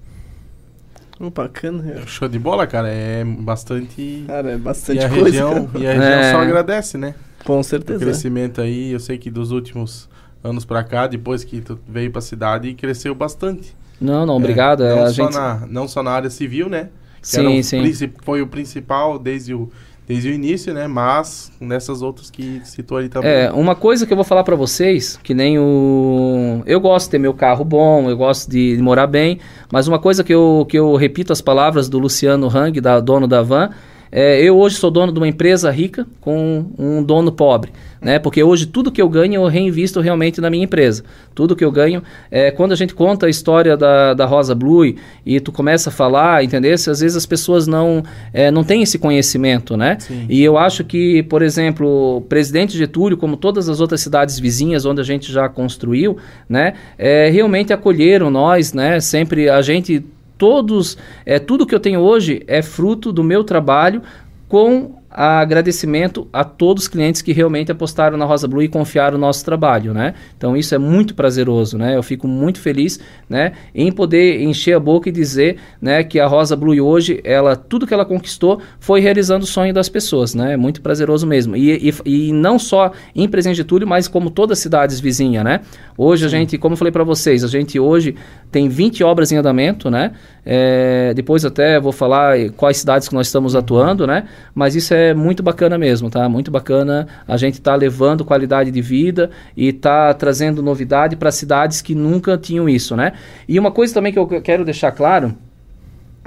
Oh, bacana. Show de bola, cara. É bastante. Cara, é bastante e a coisa. Região, cara. E a região é... só agradece, né? Com certeza. O crescimento aí, eu sei que dos últimos anos para cá, depois que tu veio para a cidade, cresceu bastante. Não, não, obrigado. É, não, só gente... na, não só na área civil, né? Que sim, sim. Foi o principal desde o, desde o início, né? Mas nessas outras que citou ali também. É, uma coisa que eu vou falar para vocês, que nem o... Eu gosto de ter meu carro bom, eu gosto de, de morar bem, mas uma coisa que eu, que eu repito as palavras do Luciano Hang, da, dono da van, é, eu hoje sou dono de uma empresa rica com um dono pobre, né? Porque hoje tudo que eu ganho eu reinvisto realmente na minha empresa. Tudo que eu ganho, é, quando a gente conta a história da, da Rosa Blue e tu começa a falar, entendeu? Às vezes as pessoas não, é, não têm esse conhecimento, né? Sim. E eu acho que, por exemplo, o Presidente Getúlio, como todas as outras cidades vizinhas onde a gente já construiu, né? É, realmente acolheram nós, né? Sempre a gente todos, é, tudo que eu tenho hoje é fruto do meu trabalho com agradecimento a todos os clientes que realmente apostaram na Rosa Blue e confiaram no nosso trabalho, né? Então isso é muito prazeroso, né? Eu fico muito feliz, né, em poder encher a boca e dizer, né, que a Rosa Blue hoje, ela tudo que ela conquistou foi realizando o sonho das pessoas, né? É muito prazeroso mesmo. E, e, e não só em Presidente Getúlio, mas como todas as cidades vizinhas, né? Hoje a gente, como eu falei para vocês, a gente hoje tem 20 obras em andamento, né? É, depois até vou falar quais cidades que nós estamos atuando, né? Mas isso é é muito bacana mesmo, tá? Muito bacana a gente tá levando qualidade de vida e tá trazendo novidade para cidades que nunca tinham isso, né? E uma coisa também que eu quero deixar claro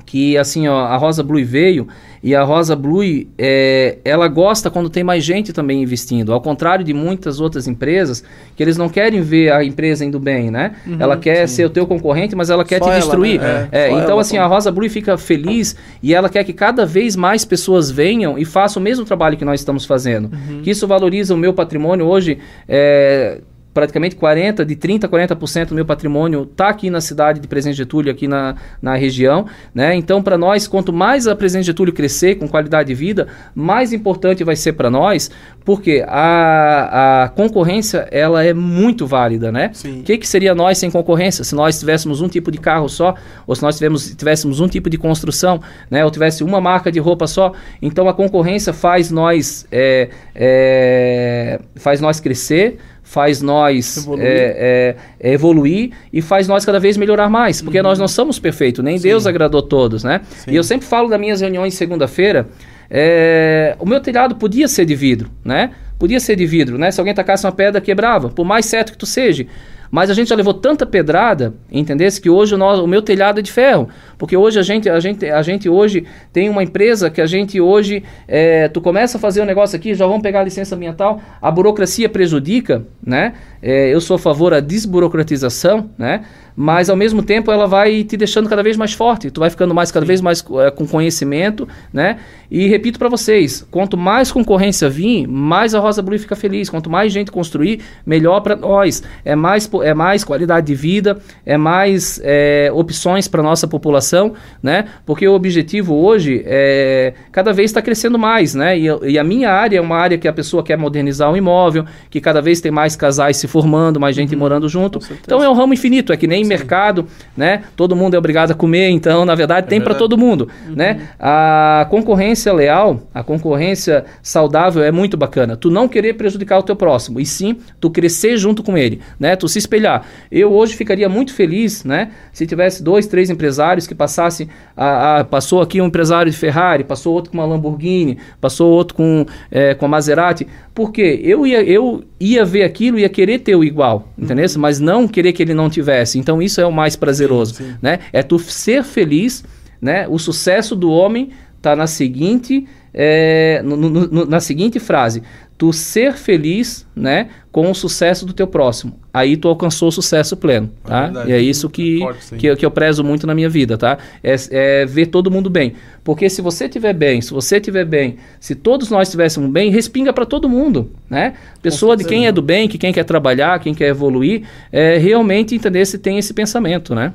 que assim ó, a Rosa Blue veio e a Rosa Blue é, ela gosta quando tem mais gente também investindo, ao contrário de muitas outras empresas que eles não querem ver a empresa indo bem, né? Uhum, ela quer sim. ser o teu concorrente, mas ela quer só te destruir. Ela, né? é, é, então assim a Rosa Blue fica feliz e ela quer que cada vez mais pessoas venham e façam o mesmo trabalho que nós estamos fazendo. Uhum. Que isso valoriza o meu patrimônio hoje. É, praticamente 40, de 30 a 40% do meu patrimônio está aqui na cidade de Presidente Getúlio, aqui na, na região. Né? Então, para nós, quanto mais a Presidente Getúlio crescer com qualidade de vida, mais importante vai ser para nós, porque a, a concorrência ela é muito válida. Né? O que, que seria nós sem concorrência? Se nós tivéssemos um tipo de carro só, ou se nós tivéssemos, tivéssemos um tipo de construção, né? ou tivesse uma marca de roupa só. Então, a concorrência faz nós, é, é, faz nós crescer, faz nós evoluir. É, é, evoluir e faz nós cada vez melhorar mais, porque uhum. nós não somos perfeitos, nem Sim. Deus agradou todos, né? Sim. E eu sempre falo das minhas reuniões segunda-feira, é, o meu telhado podia ser de vidro, né? Podia ser de vidro, né? Se alguém tacasse uma pedra, quebrava, por mais certo que tu seja. Mas a gente já levou tanta pedrada, entendesse que hoje o, meu telhado é de ferro. Porque hoje a gente, a gente, a gente hoje tem uma empresa que a gente hoje, é, tu começa a fazer um negócio aqui, já vamos pegar a licença ambiental, a burocracia prejudica, né? É, eu sou a favor da desburocratização, né? Mas ao mesmo tempo ela vai te deixando cada vez mais forte, tu vai ficando mais cada Sim. vez mais é, com conhecimento, né? E repito para vocês, quanto mais concorrência vir, mais a Rosa Blue fica feliz, quanto mais gente construir, melhor para nós, é mais é mais qualidade de vida, é mais é, opções para nossa população, né? Porque o objetivo hoje é cada vez está crescendo mais, né? E, e, a minha área é uma área que a pessoa quer modernizar o imóvel, que cada vez tem mais casais se formando, mais gente uhum. morando junto. Então é um ramo infinito, é que nem tem Sim. mercado, né? Todo mundo é obrigado a comer, então, na verdade, é tem para todo mundo, uhum. né? A concorrência leal, a concorrência saudável é muito bacana. Tu não querer prejudicar o teu próximo, e sim tu crescer junto com ele, né? Tu se espelhar. Eu hoje ficaria muito feliz, né? Se tivesse dois, três empresários que passassem, a, a, passou aqui um empresário de Ferrari, passou outro com uma Lamborghini, passou outro com, é, com a Maserati, porque eu ia, eu ia ver aquilo e ia querer ter o igual, entendeu? Uhum. Mas não querer que ele não tivesse. Então isso é o mais prazeroso, sim. né? É tu ser feliz, né? O sucesso do homem está na seguinte é, no, no, na seguinte frase: tu ser feliz, né, com o sucesso do teu próximo. Aí tu alcançou o sucesso pleno, é tá? É e é isso que, forte, que, que, eu prezo muito na minha vida, tá? É, é, ver todo mundo bem. Porque se você estiver bem, se você estiver bem, se todos nós estivéssemos bem, respinga para todo mundo, né? Pessoa de quem é do bem, que quem quer trabalhar, quem quer evoluir, é, realmente entender se tem esse pensamento, né?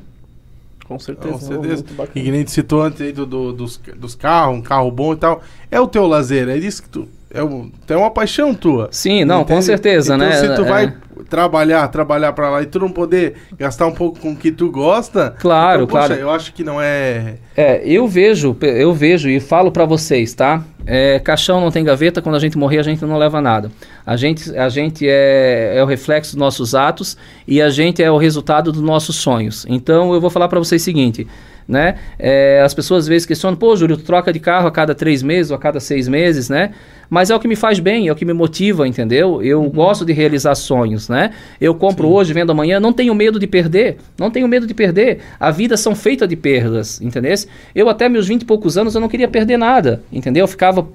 Com certeza. Com certeza. E que nem citou antes aí do, do, dos, dos carros, um carro bom e tal. É o teu lazer, é isso que tu. É, um, é uma paixão tua. Sim, não, entende? com certeza, então, né? Se tu é... vai trabalhar, trabalhar para lá e tu não poder gastar um pouco com o que tu gosta. Claro, então, claro. Poxa, eu acho que não é. É, eu vejo, eu vejo e falo para vocês, tá? É, caixão não tem gaveta, quando a gente morrer a gente não leva nada. A gente, a gente é, é o reflexo dos nossos atos e a gente é o resultado dos nossos sonhos. Então eu vou falar para vocês o seguinte né? É, as pessoas às vezes questionam, pô, Júlio, tu troca de carro a cada três meses ou a cada seis meses, né? Mas é o que me faz bem, é o que me motiva, entendeu? Eu uhum. gosto de realizar sonhos, né? Eu compro Sim. hoje, vendo amanhã, não tenho medo de perder, não tenho medo de perder. A vida são feita de perdas, entendeu? Eu até meus vinte e poucos anos eu não queria perder nada, entendeu? Eu ficava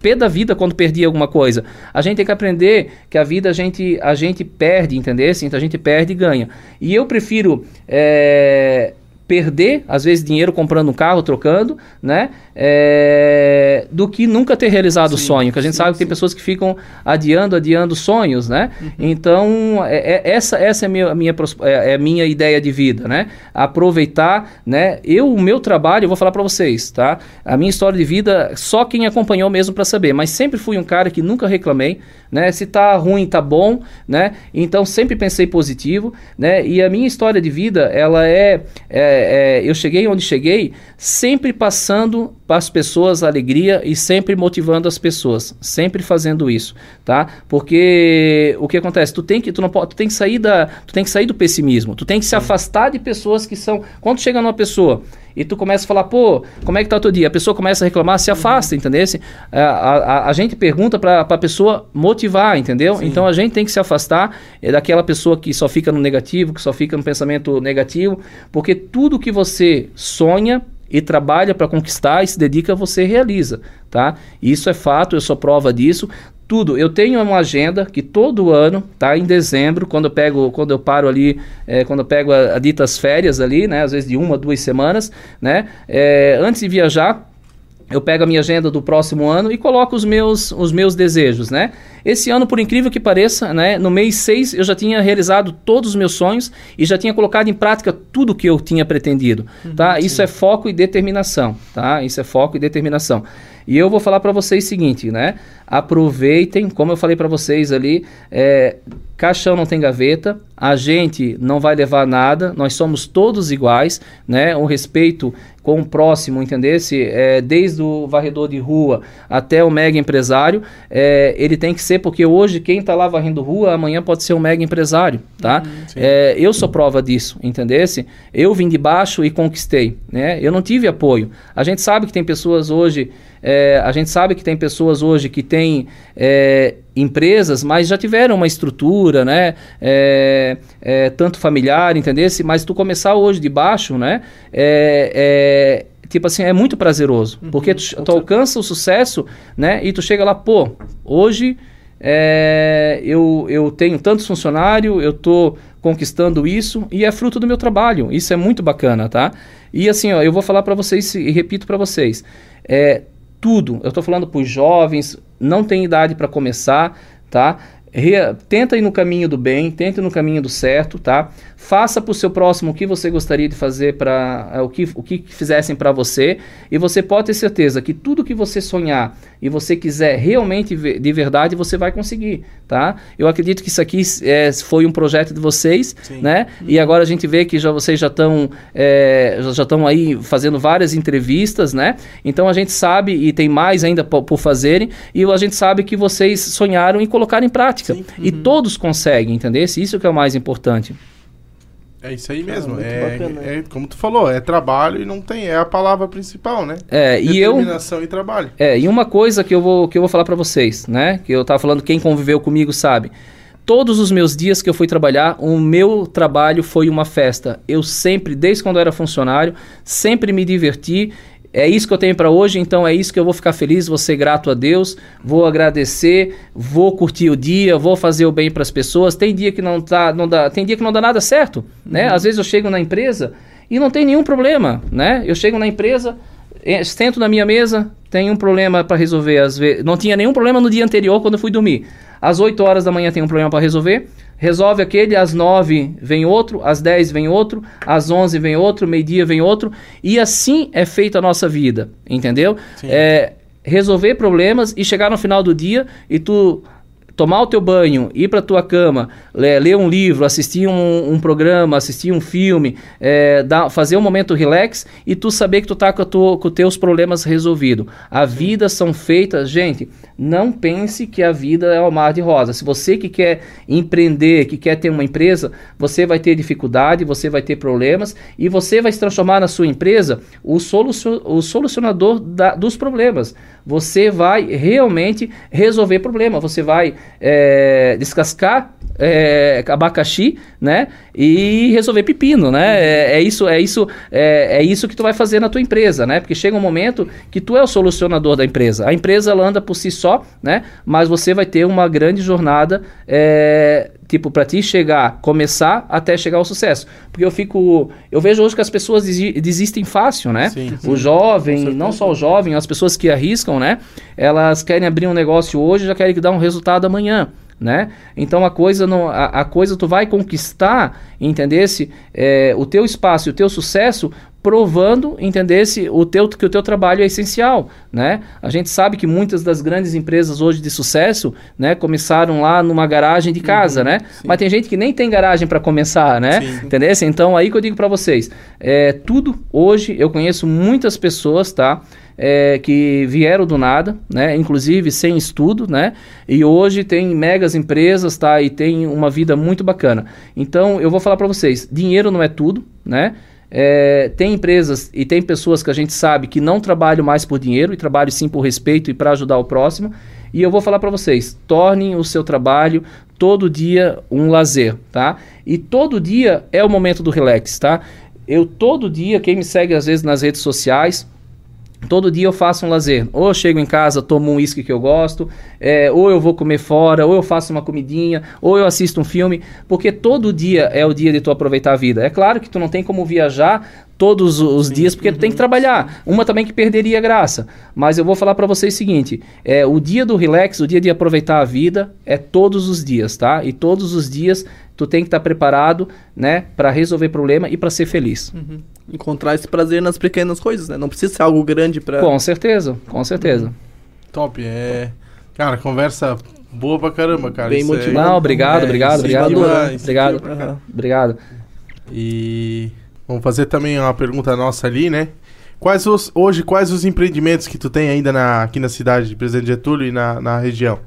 pé da vida quando perdia alguma coisa. A gente tem que aprender que a vida a gente, a gente perde, entendeu? Então a gente perde e ganha. E eu prefiro é, perder, às vezes, dinheiro comprando um carro, trocando, né? É, do que nunca ter realizado o sonho. Que a gente sim, sabe que sim. tem pessoas que ficam adiando, adiando sonhos, né? Uhum. Então, é, é, essa, essa é a minha, minha, é, é minha ideia de vida, né? Aproveitar, né? Eu, o meu trabalho, eu vou falar para vocês, tá? A minha história de vida, só quem acompanhou mesmo para saber. Mas sempre fui um cara que nunca reclamei, né? Se tá ruim, tá bom, né? Então, sempre pensei positivo, né? E a minha história de vida, ela é, é, é eu cheguei onde cheguei, sempre passando para as pessoas alegria e sempre motivando as pessoas, sempre fazendo isso, tá? Porque o que acontece, tu tem que tu não pode, tu tem que sair da, tu tem que sair do pessimismo, tu tem que se afastar de pessoas que são, quando chega numa pessoa e tu começa a falar, pô, como é que tá o teu dia? A pessoa começa a reclamar, se afasta, entendeu? A, a, a gente pergunta para a pessoa motivar, entendeu? Sim. Então a gente tem que se afastar é daquela pessoa que só fica no negativo, que só fica no pensamento negativo, porque tudo que você sonha e trabalha para conquistar e se dedica, você realiza, tá? Isso é fato, eu sou prova disso. Tudo. Eu tenho uma agenda que todo ano, tá? Em dezembro, quando eu pego, quando eu paro ali, é, quando eu pego a, a, ditas férias ali, né? Às vezes de uma, duas semanas, né? É, antes de viajar, eu pego a minha agenda do próximo ano e coloco os meus, os meus desejos, né? Esse ano, por incrível que pareça, né, no mês 6 eu já tinha realizado todos os meus sonhos e já tinha colocado em prática tudo que eu tinha pretendido, uhum, tá? Sim. Isso é foco e determinação, tá? Isso é foco e determinação. E eu vou falar para vocês o seguinte, né? Aproveitem, como eu falei para vocês ali, é, caixão não tem gaveta, a gente não vai levar nada, nós somos todos iguais, né? O respeito com o próximo, entendesse? É, desde o varredor de rua até o mega empresário, é, ele tem que ser, porque hoje quem está lá varrendo rua, amanhã pode ser um mega empresário, tá? Uhum, é, eu sou prova disso, entendesse? Eu vim de baixo e conquistei, né? Eu não tive apoio. A gente sabe que tem pessoas hoje é, a gente sabe que tem pessoas hoje que têm é, empresas, mas já tiveram uma estrutura, né? É, é tanto familiar, entendesse? Mas tu começar hoje de baixo, né? É, é, tipo assim, é muito prazeroso. Uhum, porque tu, tu alcança o sucesso, né? E tu chega lá, pô, hoje é, eu, eu tenho tantos funcionários, eu estou conquistando isso e é fruto do meu trabalho. Isso é muito bacana, tá? E assim, ó, eu vou falar para vocês e repito para vocês. É, tudo. Eu estou falando para os jovens, não tem idade para começar, tá? Re, tenta ir no caminho do bem, tenta ir no caminho do certo, tá? Faça para o seu próximo o que você gostaria de fazer para é, o que o que fizessem para você e você pode ter certeza que tudo que você sonhar e você quiser realmente de verdade você vai conseguir, tá? Eu acredito que isso aqui é, foi um projeto de vocês, Sim. né? Uhum. E agora a gente vê que já vocês já estão é, já estão aí fazendo várias entrevistas, né? Então a gente sabe e tem mais ainda por fazerem e a gente sabe que vocês sonharam em colocar em prática uhum. e todos conseguem, entendeu? Isso que é o mais importante. É isso aí mesmo. é, é, como tu falou, é trabalho e não tem, é a palavra principal, né? É, e eu Determinação e trabalho. É, e uma coisa que eu vou que eu vou falar para vocês, né? Que eu tava falando quem conviveu comigo sabe. Todos os meus dias que eu fui trabalhar, o meu trabalho foi uma festa. Eu sempre, desde quando eu era funcionário, sempre me diverti é isso que eu tenho para hoje, então é isso que eu vou ficar feliz, vou ser grato a Deus, vou agradecer, vou curtir o dia, vou fazer o bem para as pessoas. Tem dia que não tá, não dá, tem dia que não dá nada certo, né? Uhum. Às vezes eu chego na empresa e não tem nenhum problema, né? Eu chego na empresa, eh, sento na minha mesa, tem um problema para resolver, às vezes não tinha nenhum problema no dia anterior quando eu fui dormir. Às 8 horas da manhã tem um problema para resolver resolve aquele, às 9 vem outro, às 10 vem outro, às 11 vem outro, meio-dia vem outro, e assim é feita a nossa vida, entendeu? É, resolver problemas e chegar no final do dia e tu tomar o teu banho, ir para tua cama, ler, ler, um livro, assistir um, um programa, assistir um filme, é, dar, fazer um momento relax e tu saber que tu tá com, tua, com os teus problemas resolvidos. A vida são feitas, gente, não pense que a vida é um mar de rosa. Se você que quer empreender, que quer ter uma empresa, você vai ter dificuldade, você vai ter problemas e você vai se transformar na sua empresa o, solucion, o solucionador da, dos problemas você vai realmente resolver problema. Você vai é, descascar é, abacaxi, né? E resolver pepino, né? É, é isso, é isso, é, é, isso que tu vai fazer na tua empresa, né? Porque chega um momento que tu é o solucionador da empresa. A empresa ela anda por si só, né? Mas você vai ter uma grande jornada, é, tipo, para ti chegar, começar até chegar ao sucesso. Porque eu fico, eu vejo hoje que as pessoas desistem fácil, né? Sim, sim. O jovem, não só o jovem, as pessoas que arriscam, né? Elas querem abrir um negócio hoje, já querem dar um resultado amanhã né? Então a coisa não, a, a coisa tu vai conquistar, entendesse? É, o teu espaço, o teu sucesso provando, entendesse, o teu, que o teu trabalho é essencial, né? A gente sabe que muitas das grandes empresas hoje de sucesso, né, começaram lá numa garagem de casa, uhum, né? Sim. Mas tem gente que nem tem garagem para começar, né? Entendeu? Então aí que eu digo para vocês, é, tudo hoje eu conheço muitas pessoas, tá? É, que vieram do nada, né? Inclusive sem estudo, né? E hoje tem megas empresas, tá? E tem uma vida muito bacana. Então eu vou falar para vocês, dinheiro não é tudo, né? É, tem empresas e tem pessoas que a gente sabe que não trabalham mais por dinheiro e trabalham sim por respeito e para ajudar o próximo. E eu vou falar para vocês, tornem o seu trabalho todo dia um lazer, tá? E todo dia é o momento do relax, tá? Eu todo dia, quem me segue às vezes nas redes sociais, Todo dia eu faço um lazer. Ou eu chego em casa, tomo um uísque que eu gosto, é, ou eu vou comer fora, ou eu faço uma comidinha, ou eu assisto um filme, porque todo dia é o dia de tu aproveitar a vida. É claro que tu não tem como viajar todos os Sim. dias, porque uhum. tu tem que uhum. trabalhar. Uma também que perderia a graça. Mas eu vou falar para vocês o seguinte: é, o dia do relax, o dia de aproveitar a vida, é todos os dias, tá? E todos os dias tu tem que estar tá preparado, né, para resolver problema e para ser feliz. Uhum. Encontrar esse prazer nas pequenas coisas, né? Não precisa ser algo grande para. Com certeza, com certeza. Uhum. Top, é. Cara, conversa boa pra caramba, cara. Bem motivado. É... Não, obrigado, é, obrigado, obrigado. Obrigado, obrigado. Obrigado. E vamos fazer também uma pergunta nossa ali, né? Quais os, hoje, quais os empreendimentos que tu tem ainda na, aqui na cidade de Presidente Getúlio e na, na região?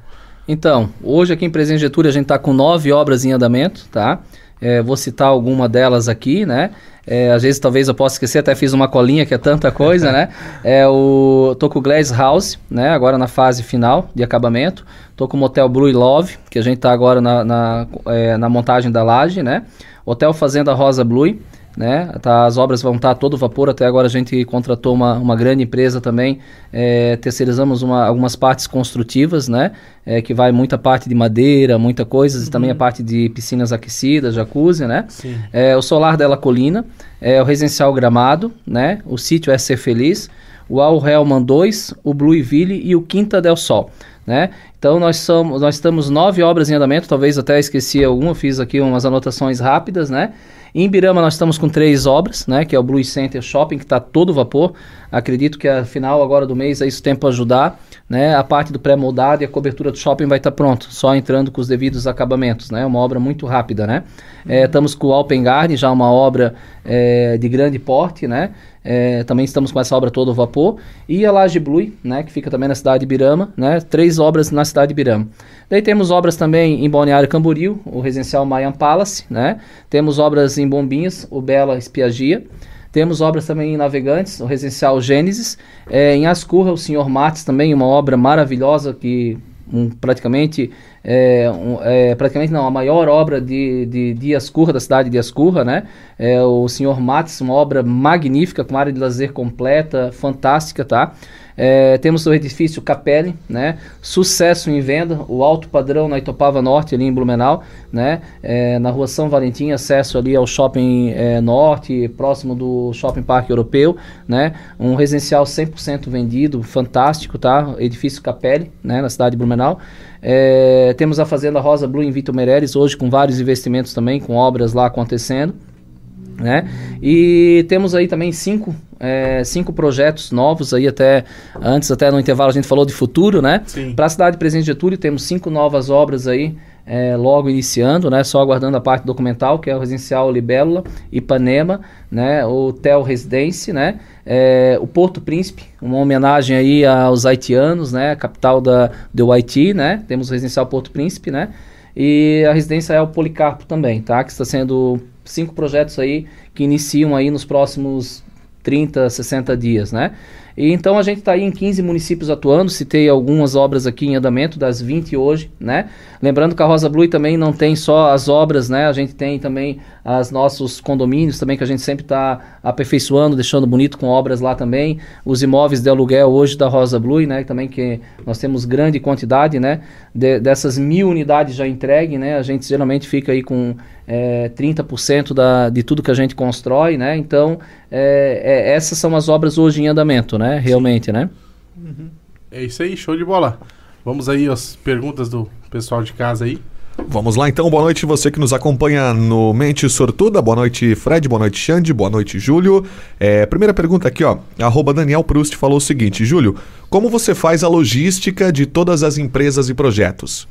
Então, hoje aqui em Presidente Getúlio a gente está com nove obras em andamento, tá? É, vou citar alguma delas aqui, né? É, às vezes talvez eu possa esquecer, até fiz uma colinha que é tanta coisa, né? É o tô com o Glass House, né? Agora na fase final de acabamento. Tô com o Motel Blue Love, que a gente tá agora na, na, é, na montagem da laje, né? Hotel Fazenda Rosa Blue, né? Tá, as obras vão estar a todo vapor. Até agora a gente contratou uma, uma grande empresa também. É, terceirizamos uma, algumas partes construtivas, né? É, que vai muita parte de madeira, muita coisa, uhum. e também a parte de piscinas aquecidas, jacuzzi, né? É, o solar dela Colina, é, o residencial Gramado, né? O sítio é Ser Feliz, o Al Helman 2, o Blueville e o Quinta del Sol. Né? Então nós somos, nós estamos nove obras em andamento, talvez até esqueci alguma, fiz aqui umas anotações rápidas, né? Em Birama nós estamos com três obras, né? Que é o Blue Center Shopping, que está todo vapor. Acredito que a final agora do mês é isso tempo ajudar, né? A parte do pré-moldado e a cobertura do shopping vai estar tá pronto, só entrando com os devidos acabamentos, né? Uma obra muito rápida, né? É, estamos com o Alpen Garden, já uma obra é, de grande porte, né? É, também estamos com essa obra toda ao vapor. E a Laje Blue, né, que fica também na cidade de Birama, né, três obras na cidade de Birama. Daí temos obras também em Balneário Camboriú, o residencial Mayan Palace, né? Temos obras em Bombinhas, o Bela Espiagia. Temos obras também em Navegantes, o residencial Gênesis. É, em Ascurra, o Senhor Matos também, uma obra maravilhosa que um, praticamente é, um, é, praticamente não, a maior obra de, de Curra, da cidade de Dias Curra, né? É o Senhor Matos, uma obra magnífica, com área de lazer completa, fantástica, tá? É, temos o edifício Capelli, né? Sucesso em venda, o alto padrão na Itopava Norte, ali em Blumenau, né? É, na rua São Valentim, acesso ali ao Shopping é, Norte, próximo do Shopping Parque Europeu, né? Um residencial 100% vendido, fantástico, tá? Edifício Capelli, né? Na cidade de Blumenau. É, temos a Fazenda Rosa Blue em Vitor Meireles, hoje com vários investimentos também, com obras lá acontecendo. Né? E temos aí também cinco, é, cinco projetos novos aí até antes até no intervalo a gente falou de futuro, né? Para a cidade de Presidente Getúlio temos cinco novas obras aí é, logo iniciando, né? Só aguardando a parte documental que é o residencial Libélula, Ipanema, né? O Hotel Residência, né? É, o Porto Príncipe, uma homenagem aí aos haitianos, né? Capital da do Haiti, né? Temos o residencial Porto Príncipe, né? E a residência é o Policarpo também, tá? Que está sendo cinco projetos aí que iniciam aí nos próximos 30, 60 dias, né? E então a gente está aí em 15 municípios atuando, citei algumas obras aqui em andamento, das 20 hoje, né? Lembrando que a Rosa Blue também não tem só as obras, né? A gente tem também os nossos condomínios também, que a gente sempre está aperfeiçoando, deixando bonito com obras lá também. Os imóveis de aluguel hoje da Rosa Blue, né? Também que nós temos grande quantidade, né? De, dessas mil unidades já entregue, né? A gente geralmente fica aí com é, 30% da, de tudo que a gente constrói, né? Então, é, é, essas são as obras hoje em andamento, né? Realmente, Sim. né? Uhum. É isso aí, show de bola. Vamos aí às perguntas do pessoal de casa aí. Vamos lá então, boa noite você que nos acompanha no Mente Sortuda. Boa noite, Fred, boa noite, Xande, boa noite, Júlio. É, primeira pergunta aqui, ó. Arroba Daniel Proust falou o seguinte: Júlio, como você faz a logística de todas as empresas e projetos?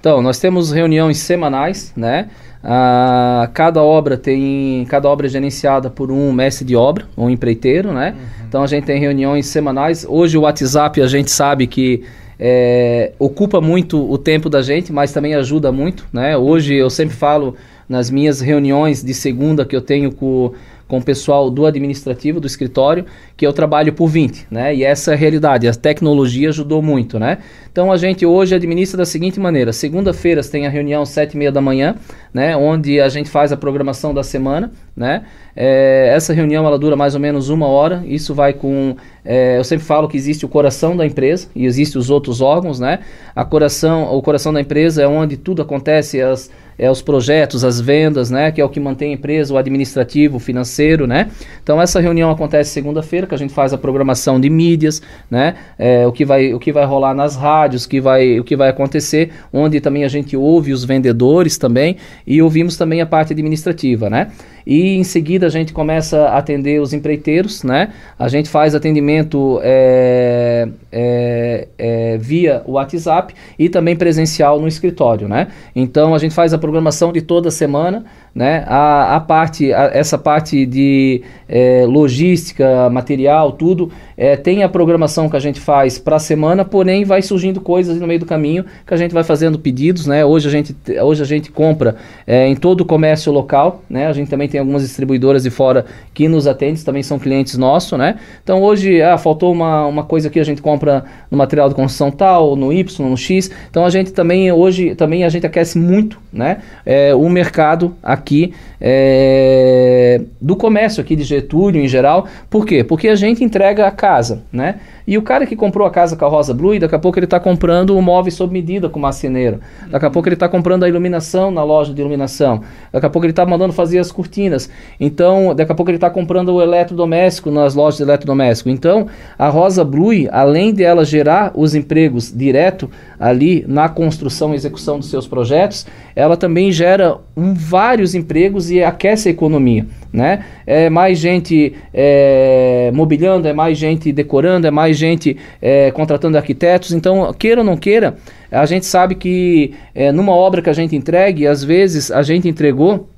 Então, nós temos reuniões semanais, né? Ah, cada obra tem cada obra é gerenciada por um mestre de obra um empreiteiro né uhum. então a gente tem reuniões semanais hoje o WhatsApp a gente sabe que é, ocupa muito o tempo da gente, mas também ajuda muito, né? Hoje eu sempre falo nas minhas reuniões de segunda que eu tenho com com o pessoal do administrativo, do escritório, que eu trabalho por 20, né? E essa é a realidade, a tecnologia ajudou muito, né? Então a gente hoje administra da seguinte maneira: segunda-feira tem a reunião sete e meia da manhã, né? Onde a gente faz a programação da semana, né? É, essa reunião ela dura mais ou menos uma hora. Isso vai com, é, eu sempre falo que existe o coração da empresa e existe os outros órgãos, né? A coração, o coração da empresa é onde tudo acontece, as é, os projetos, as vendas, né, que é o que mantém a empresa, o administrativo, o financeiro, né. Então essa reunião acontece segunda-feira, que a gente faz a programação de mídias, né, é, o que vai o que vai rolar nas rádios, que vai o que vai acontecer, onde também a gente ouve os vendedores também e ouvimos também a parte administrativa, né. E em seguida a gente começa a atender os empreiteiros, né? A gente faz atendimento é, é, é, via WhatsApp e também presencial no escritório, né? Então a gente faz a programação de toda semana, né? A, a parte, a, essa parte de é, logística, material, tudo, é, tem a programação que a gente faz para a semana, porém vai surgindo coisas no meio do caminho que a gente vai fazendo pedidos, né? Hoje a gente, hoje a gente compra é, em todo o comércio local, né? A gente também tem algumas distribuidoras de fora que nos atendem, também são clientes nossos, né? Então hoje, ah, faltou uma, uma coisa que a gente compra no material de construção tal, no Y, no X. Então a gente também hoje também a gente aquece muito, né? É, o mercado aqui aqui é, do comércio aqui de Getúlio em geral. Por quê? Porque a gente entrega a casa, né? E o cara que comprou a casa com a Rosa Blue, daqui a pouco ele está comprando um móvel sob medida com o marceneiro. Daqui a pouco ele está comprando a iluminação na loja de iluminação. Daqui a pouco ele está mandando fazer as cortinas. Então, daqui a pouco ele está comprando o eletrodoméstico nas lojas de eletrodoméstico. Então, a Rosa Blue, além de ela gerar os empregos direto ali na construção e execução dos seus projetos, ela também gera um, vários empregos e aquece a economia né? É mais gente é, mobiliando, é mais gente decorando, é mais gente é, contratando arquitetos. Então, queira ou não queira, a gente sabe que é, numa obra que a gente entregue, às vezes a gente entregou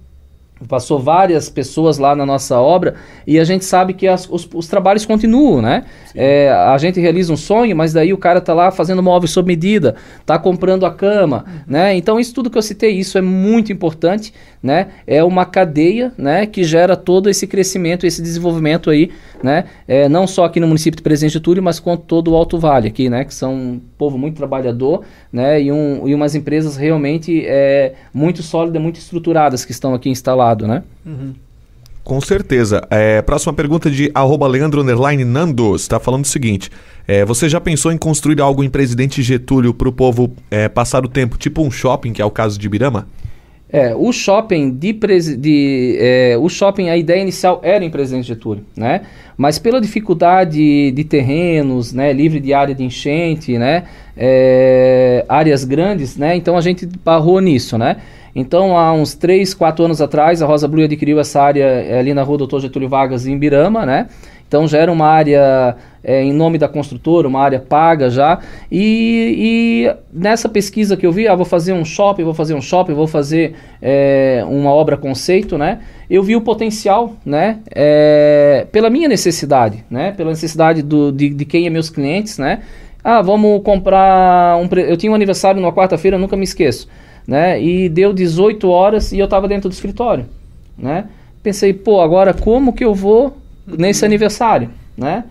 passou várias pessoas lá na nossa obra e a gente sabe que as, os, os, trabalhos continuam, né? É, a gente realiza um sonho, mas daí o cara tá lá fazendo móvel sob medida, tá comprando a cama, uhum. né? Então isso tudo que eu citei, isso é muito importante, né? É uma cadeia, né? Que gera todo esse crescimento, esse desenvolvimento aí, né? É, não só aqui no município de Presidente Getúlio, mas com todo o Alto Vale aqui, né? Que são um povo muito trabalhador, né? E, um, e umas empresas realmente é, muito sólidas, muito estruturadas que estão aqui instaladas lado, né? Uhum. Com certeza. É, próxima pergunta de arroba Leandro Nando está falando o seguinte: é, você já pensou em construir algo em Presidente Getúlio para o povo é, passar o tempo, tipo um shopping, que é o caso de Ibirama? É, o shopping de, de é, o shopping, a ideia inicial era em Presidente Getúlio, né? Mas pela dificuldade de terrenos, né, livre de área de enchente, né, é, áreas grandes, né? Então a gente barrou nisso, né? Então, há uns 3, 4 anos atrás, a Rosa Blue adquiriu essa área é, ali na rua Doutor Getúlio Vargas, em Birama, né? Então já era uma área é, em nome da construtora, uma área paga já. E, e, nessa pesquisa que eu vi, ah, vou fazer um shopping, vou fazer um shopping, vou fazer é, uma obra conceito, né? Eu vi o potencial, né? É, pela minha necessidade, né? Pela necessidade do, de, de quem é meus clientes, né? Ah, vamos comprar um. Eu tinha um aniversário numa quarta-feira, nunca me esqueço né? E deu 18 horas e eu estava dentro do escritório, né? Pensei, pô, agora como que eu vou nesse aniversário, né?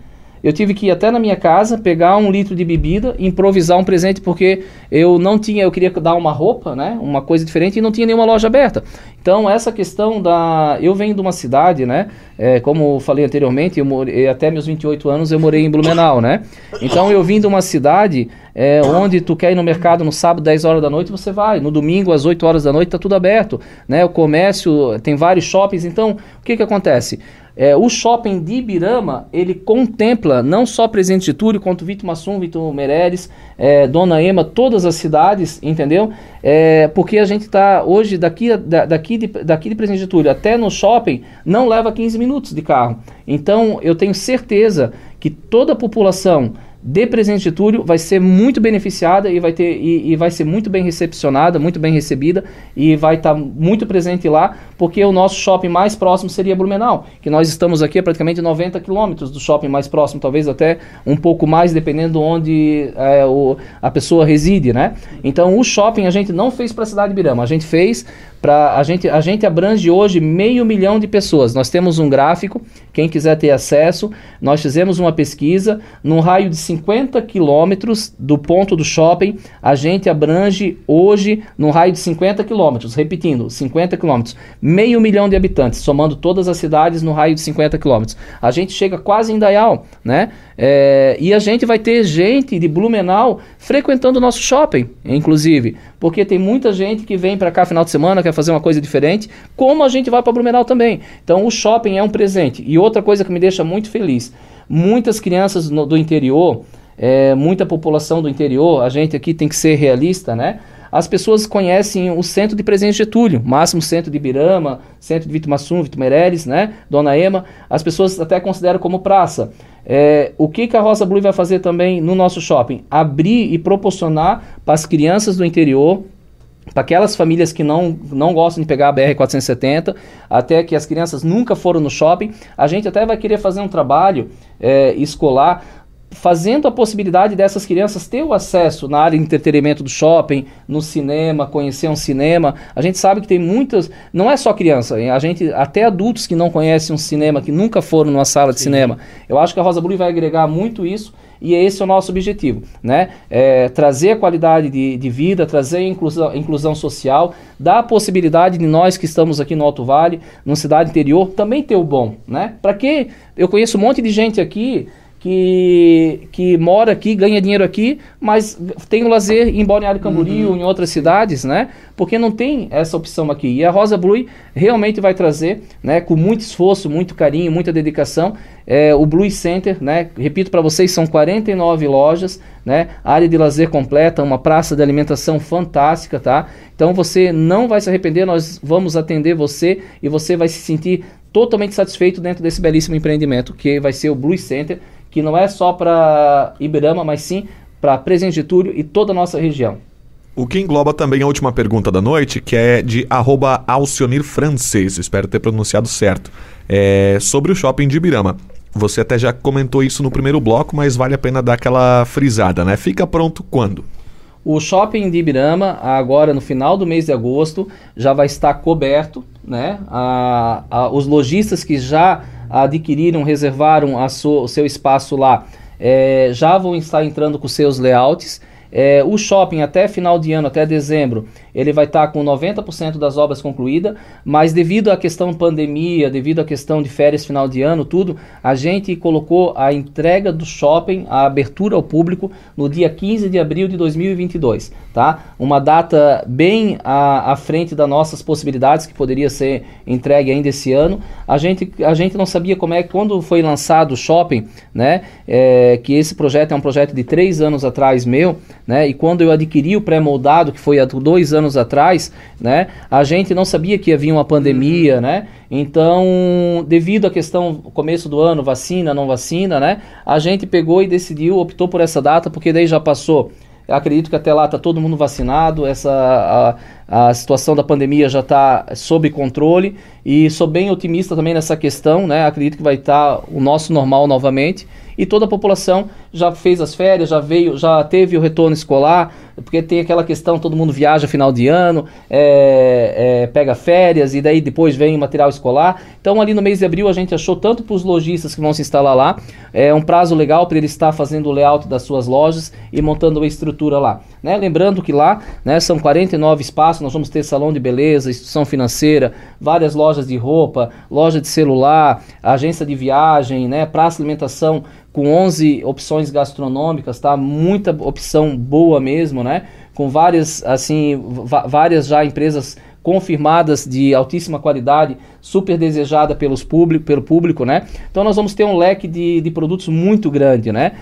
Eu tive que ir até na minha casa, pegar um litro de bebida, improvisar um presente, porque eu não tinha, eu queria dar uma roupa, né? Uma coisa diferente e não tinha nenhuma loja aberta. Então, essa questão da. Eu venho de uma cidade, né? É, como falei anteriormente, eu morei, até meus 28 anos eu morei em Blumenau, né? Então, eu vim de uma cidade é, onde tu quer ir no mercado no sábado, 10 horas da noite, você vai. No domingo, às 8 horas da noite, tá tudo aberto, né? O comércio, tem vários shoppings. Então, o que que acontece? É, o shopping de Ibirama, ele contempla não só Presidente Getúlio, quanto Vitor Massum, Vitor Meirelles, é, Dona Ema, todas as cidades, entendeu? É, porque a gente está hoje, daqui, da, daqui, de, daqui de Presidente Getúlio até no shopping, não leva 15 minutos de carro. Então, eu tenho certeza que toda a população de Presidente Getúlio vai ser muito beneficiada e vai, ter, e, e vai ser muito bem recepcionada, muito bem recebida e vai estar tá muito presente lá, porque o nosso shopping mais próximo seria Blumenau, que nós estamos aqui a praticamente 90 quilômetros do shopping mais próximo, talvez até um pouco mais, dependendo onde é, o, a pessoa reside, né? Então o shopping a gente não fez para a cidade de Birama, a gente fez para a gente a gente abrange hoje meio milhão de pessoas. Nós temos um gráfico, quem quiser ter acesso, nós fizemos uma pesquisa num raio de 50 quilômetros do ponto do shopping, a gente abrange hoje num raio de 50 quilômetros, repetindo, 50 quilômetros, meio milhão de habitantes, somando todas as cidades no raio de 50 quilômetros. A gente chega quase em Dayal, né? É, e a gente vai ter gente de Blumenau frequentando o nosso shopping, inclusive, porque tem muita gente que vem para cá final de semana, quer fazer uma coisa diferente, como a gente vai para Blumenau também. Então o shopping é um presente. E outra coisa que me deixa muito feliz, muitas crianças no, do interior, é, muita população do interior, a gente aqui tem que ser realista, né? As pessoas conhecem o centro de Presidente Getúlio, máximo centro de Ibirama, centro de Vitor Meirelles, né, Dona Ema, as pessoas até consideram como praça. É, o que, que a Rosa Blue vai fazer também no nosso shopping? Abrir e proporcionar para as crianças do interior para aquelas famílias que não, não gostam de pegar a BR-470, até que as crianças nunca foram no shopping, a gente até vai querer fazer um trabalho é, escolar fazendo a possibilidade dessas crianças ter o acesso na área de entretenimento do shopping, no cinema, conhecer um cinema. A gente sabe que tem muitas, não é só criança, a gente até adultos que não conhecem um cinema, que nunca foram numa sala de Sim. cinema. Eu acho que a Rosa Blue vai agregar muito isso e esse é o nosso objetivo, né? É trazer a qualidade de, de vida, trazer a inclusão, inclusão social, dar a possibilidade de nós que estamos aqui no Alto Vale, numa cidade interior, também ter o bom, né? Para que eu conheço um monte de gente aqui que, que mora aqui, ganha dinheiro aqui, mas tem o lazer em Balneário Camboriú, uhum. em outras cidades, né? Porque não tem essa opção aqui. E a Rosa Blue realmente vai trazer, né, com muito esforço, muito carinho, muita dedicação, é, o Blue Center, né? Repito para vocês, são 49 lojas, né? Área de lazer completa, uma praça de alimentação fantástica, tá? Então você não vai se arrepender, nós vamos atender você e você vai se sentir totalmente satisfeito dentro desse belíssimo empreendimento que vai ser o Blue Center que não é só para Ibirama, mas sim para Presidente Getúlio e toda a nossa região. O que engloba também a última pergunta da noite, que é de arroba Alcionir Francês, espero ter pronunciado certo, é sobre o shopping de Ibirama. Você até já comentou isso no primeiro bloco, mas vale a pena dar aquela frisada, né? Fica pronto quando? O shopping de Ibirama, agora no final do mês de agosto, já vai estar coberto, né? A, a, os lojistas que já adquiriram, reservaram a sua, o seu espaço lá, é, já vão estar entrando com seus layouts. É, o shopping até final de ano, até dezembro, ele vai estar tá com 90% das obras concluídas, mas devido à questão pandemia, devido à questão de férias final de ano, tudo, a gente colocou a entrega do shopping, a abertura ao público no dia 15 de abril de 2022, tá? Uma data bem à, à frente das nossas possibilidades que poderia ser entregue ainda esse ano. A gente, a gente não sabia como é quando foi lançado o shopping, né? É, que esse projeto é um projeto de três anos atrás meu, né? E quando eu adquiri o pré-moldado, que foi há dois anos anos atrás, né, a gente não sabia que havia uma pandemia, né? Então, devido à questão começo do ano, vacina, não vacina, né? A gente pegou e decidiu, optou por essa data, porque daí já passou. Acredito que até lá está todo mundo vacinado, essa a, a situação da pandemia já está sob controle e sou bem otimista também nessa questão, né? Acredito que vai estar tá o nosso normal novamente e toda a população já fez as férias, já veio, já teve o retorno escolar, porque tem aquela questão, todo mundo viaja final de ano, é, é, pega férias e daí depois vem o material escolar. Então ali no mês de abril a gente achou tanto para os lojistas que vão se instalar lá, é um prazo legal para ele estar fazendo o layout das suas lojas e montando a estrutura lá. Né? Lembrando que lá né, são 49 espaços, nós vamos ter salão de beleza, instituição financeira, várias lojas de roupa, loja de celular, agência de viagem, né, praça de alimentação com 11 opções gastronômicas, tá? Muita opção boa mesmo, né? Com várias, assim, várias já empresas confirmadas de altíssima qualidade super desejada pelos público, pelo público, né? Então nós vamos ter um leque de, de produtos muito grande, né?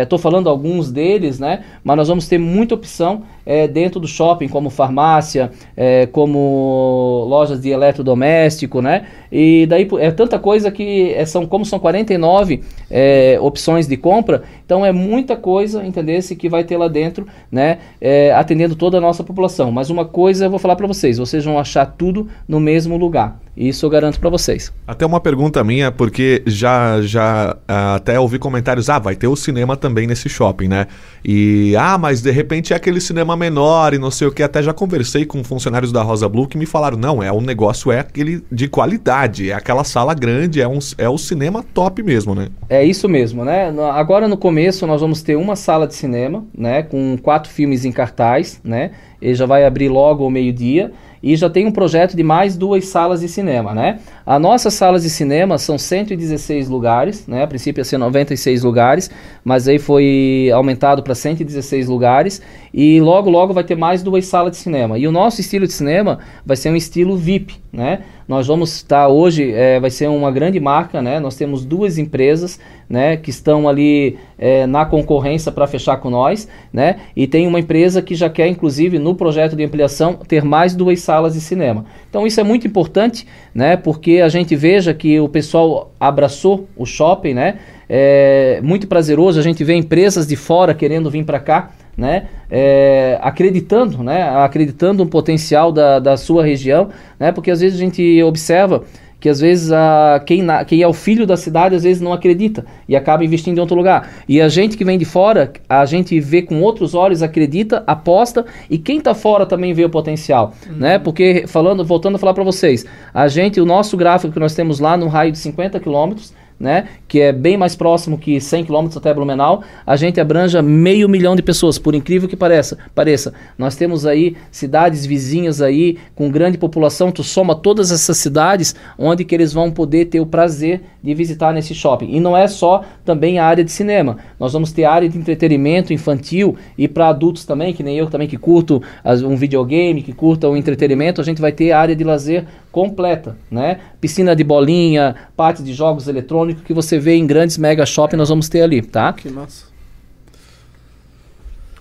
Estou é, falando alguns deles, né? Mas nós vamos ter muita opção é, dentro do shopping, como farmácia, é, como lojas de eletrodoméstico, né? E daí é tanta coisa que é, são como são 49 é, opções de compra, então é muita coisa, entendesse, que vai ter lá dentro, né? É, atendendo toda a nossa população. Mas uma coisa eu vou falar para vocês, vocês vão achar tudo no mesmo lugar. Isso eu garanto para vocês. Até uma pergunta minha, porque já já ah, até ouvi comentários, ah, vai ter o cinema também nesse shopping, né? E ah, mas de repente é aquele cinema menor e não sei o que, até já conversei com funcionários da Rosa Blue que me falaram, não, é um negócio é aquele de qualidade, é aquela sala grande, é um é o cinema top mesmo, né? É isso mesmo, né? Agora no começo nós vamos ter uma sala de cinema, né, com quatro filmes em cartaz, né? Ele já vai abrir logo ao meio-dia e já tem um projeto de mais duas salas de cinema, né? As nossas salas de cinema são 116 lugares, né? A princípio ia ser 96 lugares, mas aí foi aumentado para 116 lugares e logo logo vai ter mais duas salas de cinema. E o nosso estilo de cinema vai ser um estilo VIP, né? Nós vamos estar hoje, é, vai ser uma grande marca, né? Nós temos duas empresas, né, que estão ali é, na concorrência para fechar com nós, né? E tem uma empresa que já quer, inclusive, no projeto de ampliação, ter mais duas salas de cinema. Então isso é muito importante, né? Porque a gente veja que o pessoal abraçou o shopping, né? É muito prazeroso a gente ver empresas de fora querendo vir para cá né, é, acreditando, né, acreditando no potencial da, da sua região, né, porque às vezes a gente observa que às vezes a, quem, na, quem é o filho da cidade às vezes não acredita e acaba investindo em outro lugar. E a gente que vem de fora, a gente vê com outros olhos, acredita, aposta e quem está fora também vê o potencial, uhum. né? Porque falando, voltando a falar para vocês, a gente, o nosso gráfico que nós temos lá no raio de 50 quilômetros, né, que é bem mais próximo que 100 km até Blumenau, a gente abranja meio milhão de pessoas, por incrível que pareça. pareça. Nós temos aí cidades vizinhas aí com grande população, tu soma todas essas cidades onde que eles vão poder ter o prazer de visitar nesse shopping. E não é só também a área de cinema. Nós vamos ter área de entretenimento infantil e para adultos também, que nem eu também que curto um videogame, que curta o entretenimento, a gente vai ter área de lazer completa, né? Piscina de bolinha, parte de jogos eletrônicos que você vê em grandes mega shopping, nós vamos ter ali, tá? Que massa.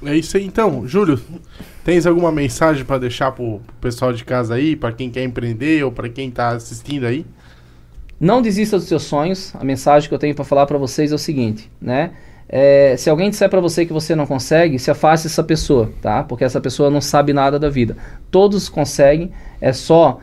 É isso aí, então, Júlio. Tens alguma mensagem para deixar pro pessoal de casa aí, para quem quer empreender ou para quem tá assistindo aí? Não desista dos seus sonhos. A mensagem que eu tenho para falar para vocês é o seguinte, né? É, se alguém disser para você que você não consegue, se afaste dessa pessoa, tá? Porque essa pessoa não sabe nada da vida. Todos conseguem, é só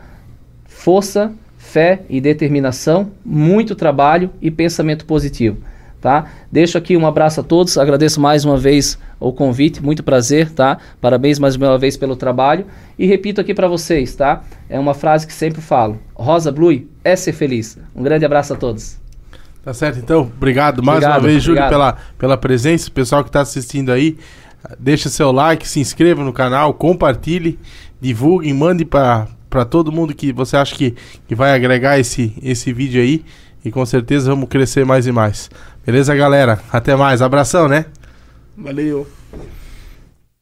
força, fé e determinação, muito trabalho e pensamento positivo. Tá? Deixo aqui um abraço a todos, agradeço mais uma vez o convite, muito prazer, tá? Parabéns mais uma vez pelo trabalho e repito aqui para vocês, tá? É uma frase que sempre falo: Rosa Blue é ser feliz. Um grande abraço a todos. Tá certo, então. Obrigado mais obrigado, uma vez, Júlio, pela, pela presença. O pessoal que está assistindo aí, deixa seu like, se inscreva no canal, compartilhe, divulgue, mande para para todo mundo que você acha que, que vai agregar esse, esse vídeo aí. E com certeza vamos crescer mais e mais. Beleza, galera? Até mais. Abração, né? Valeu.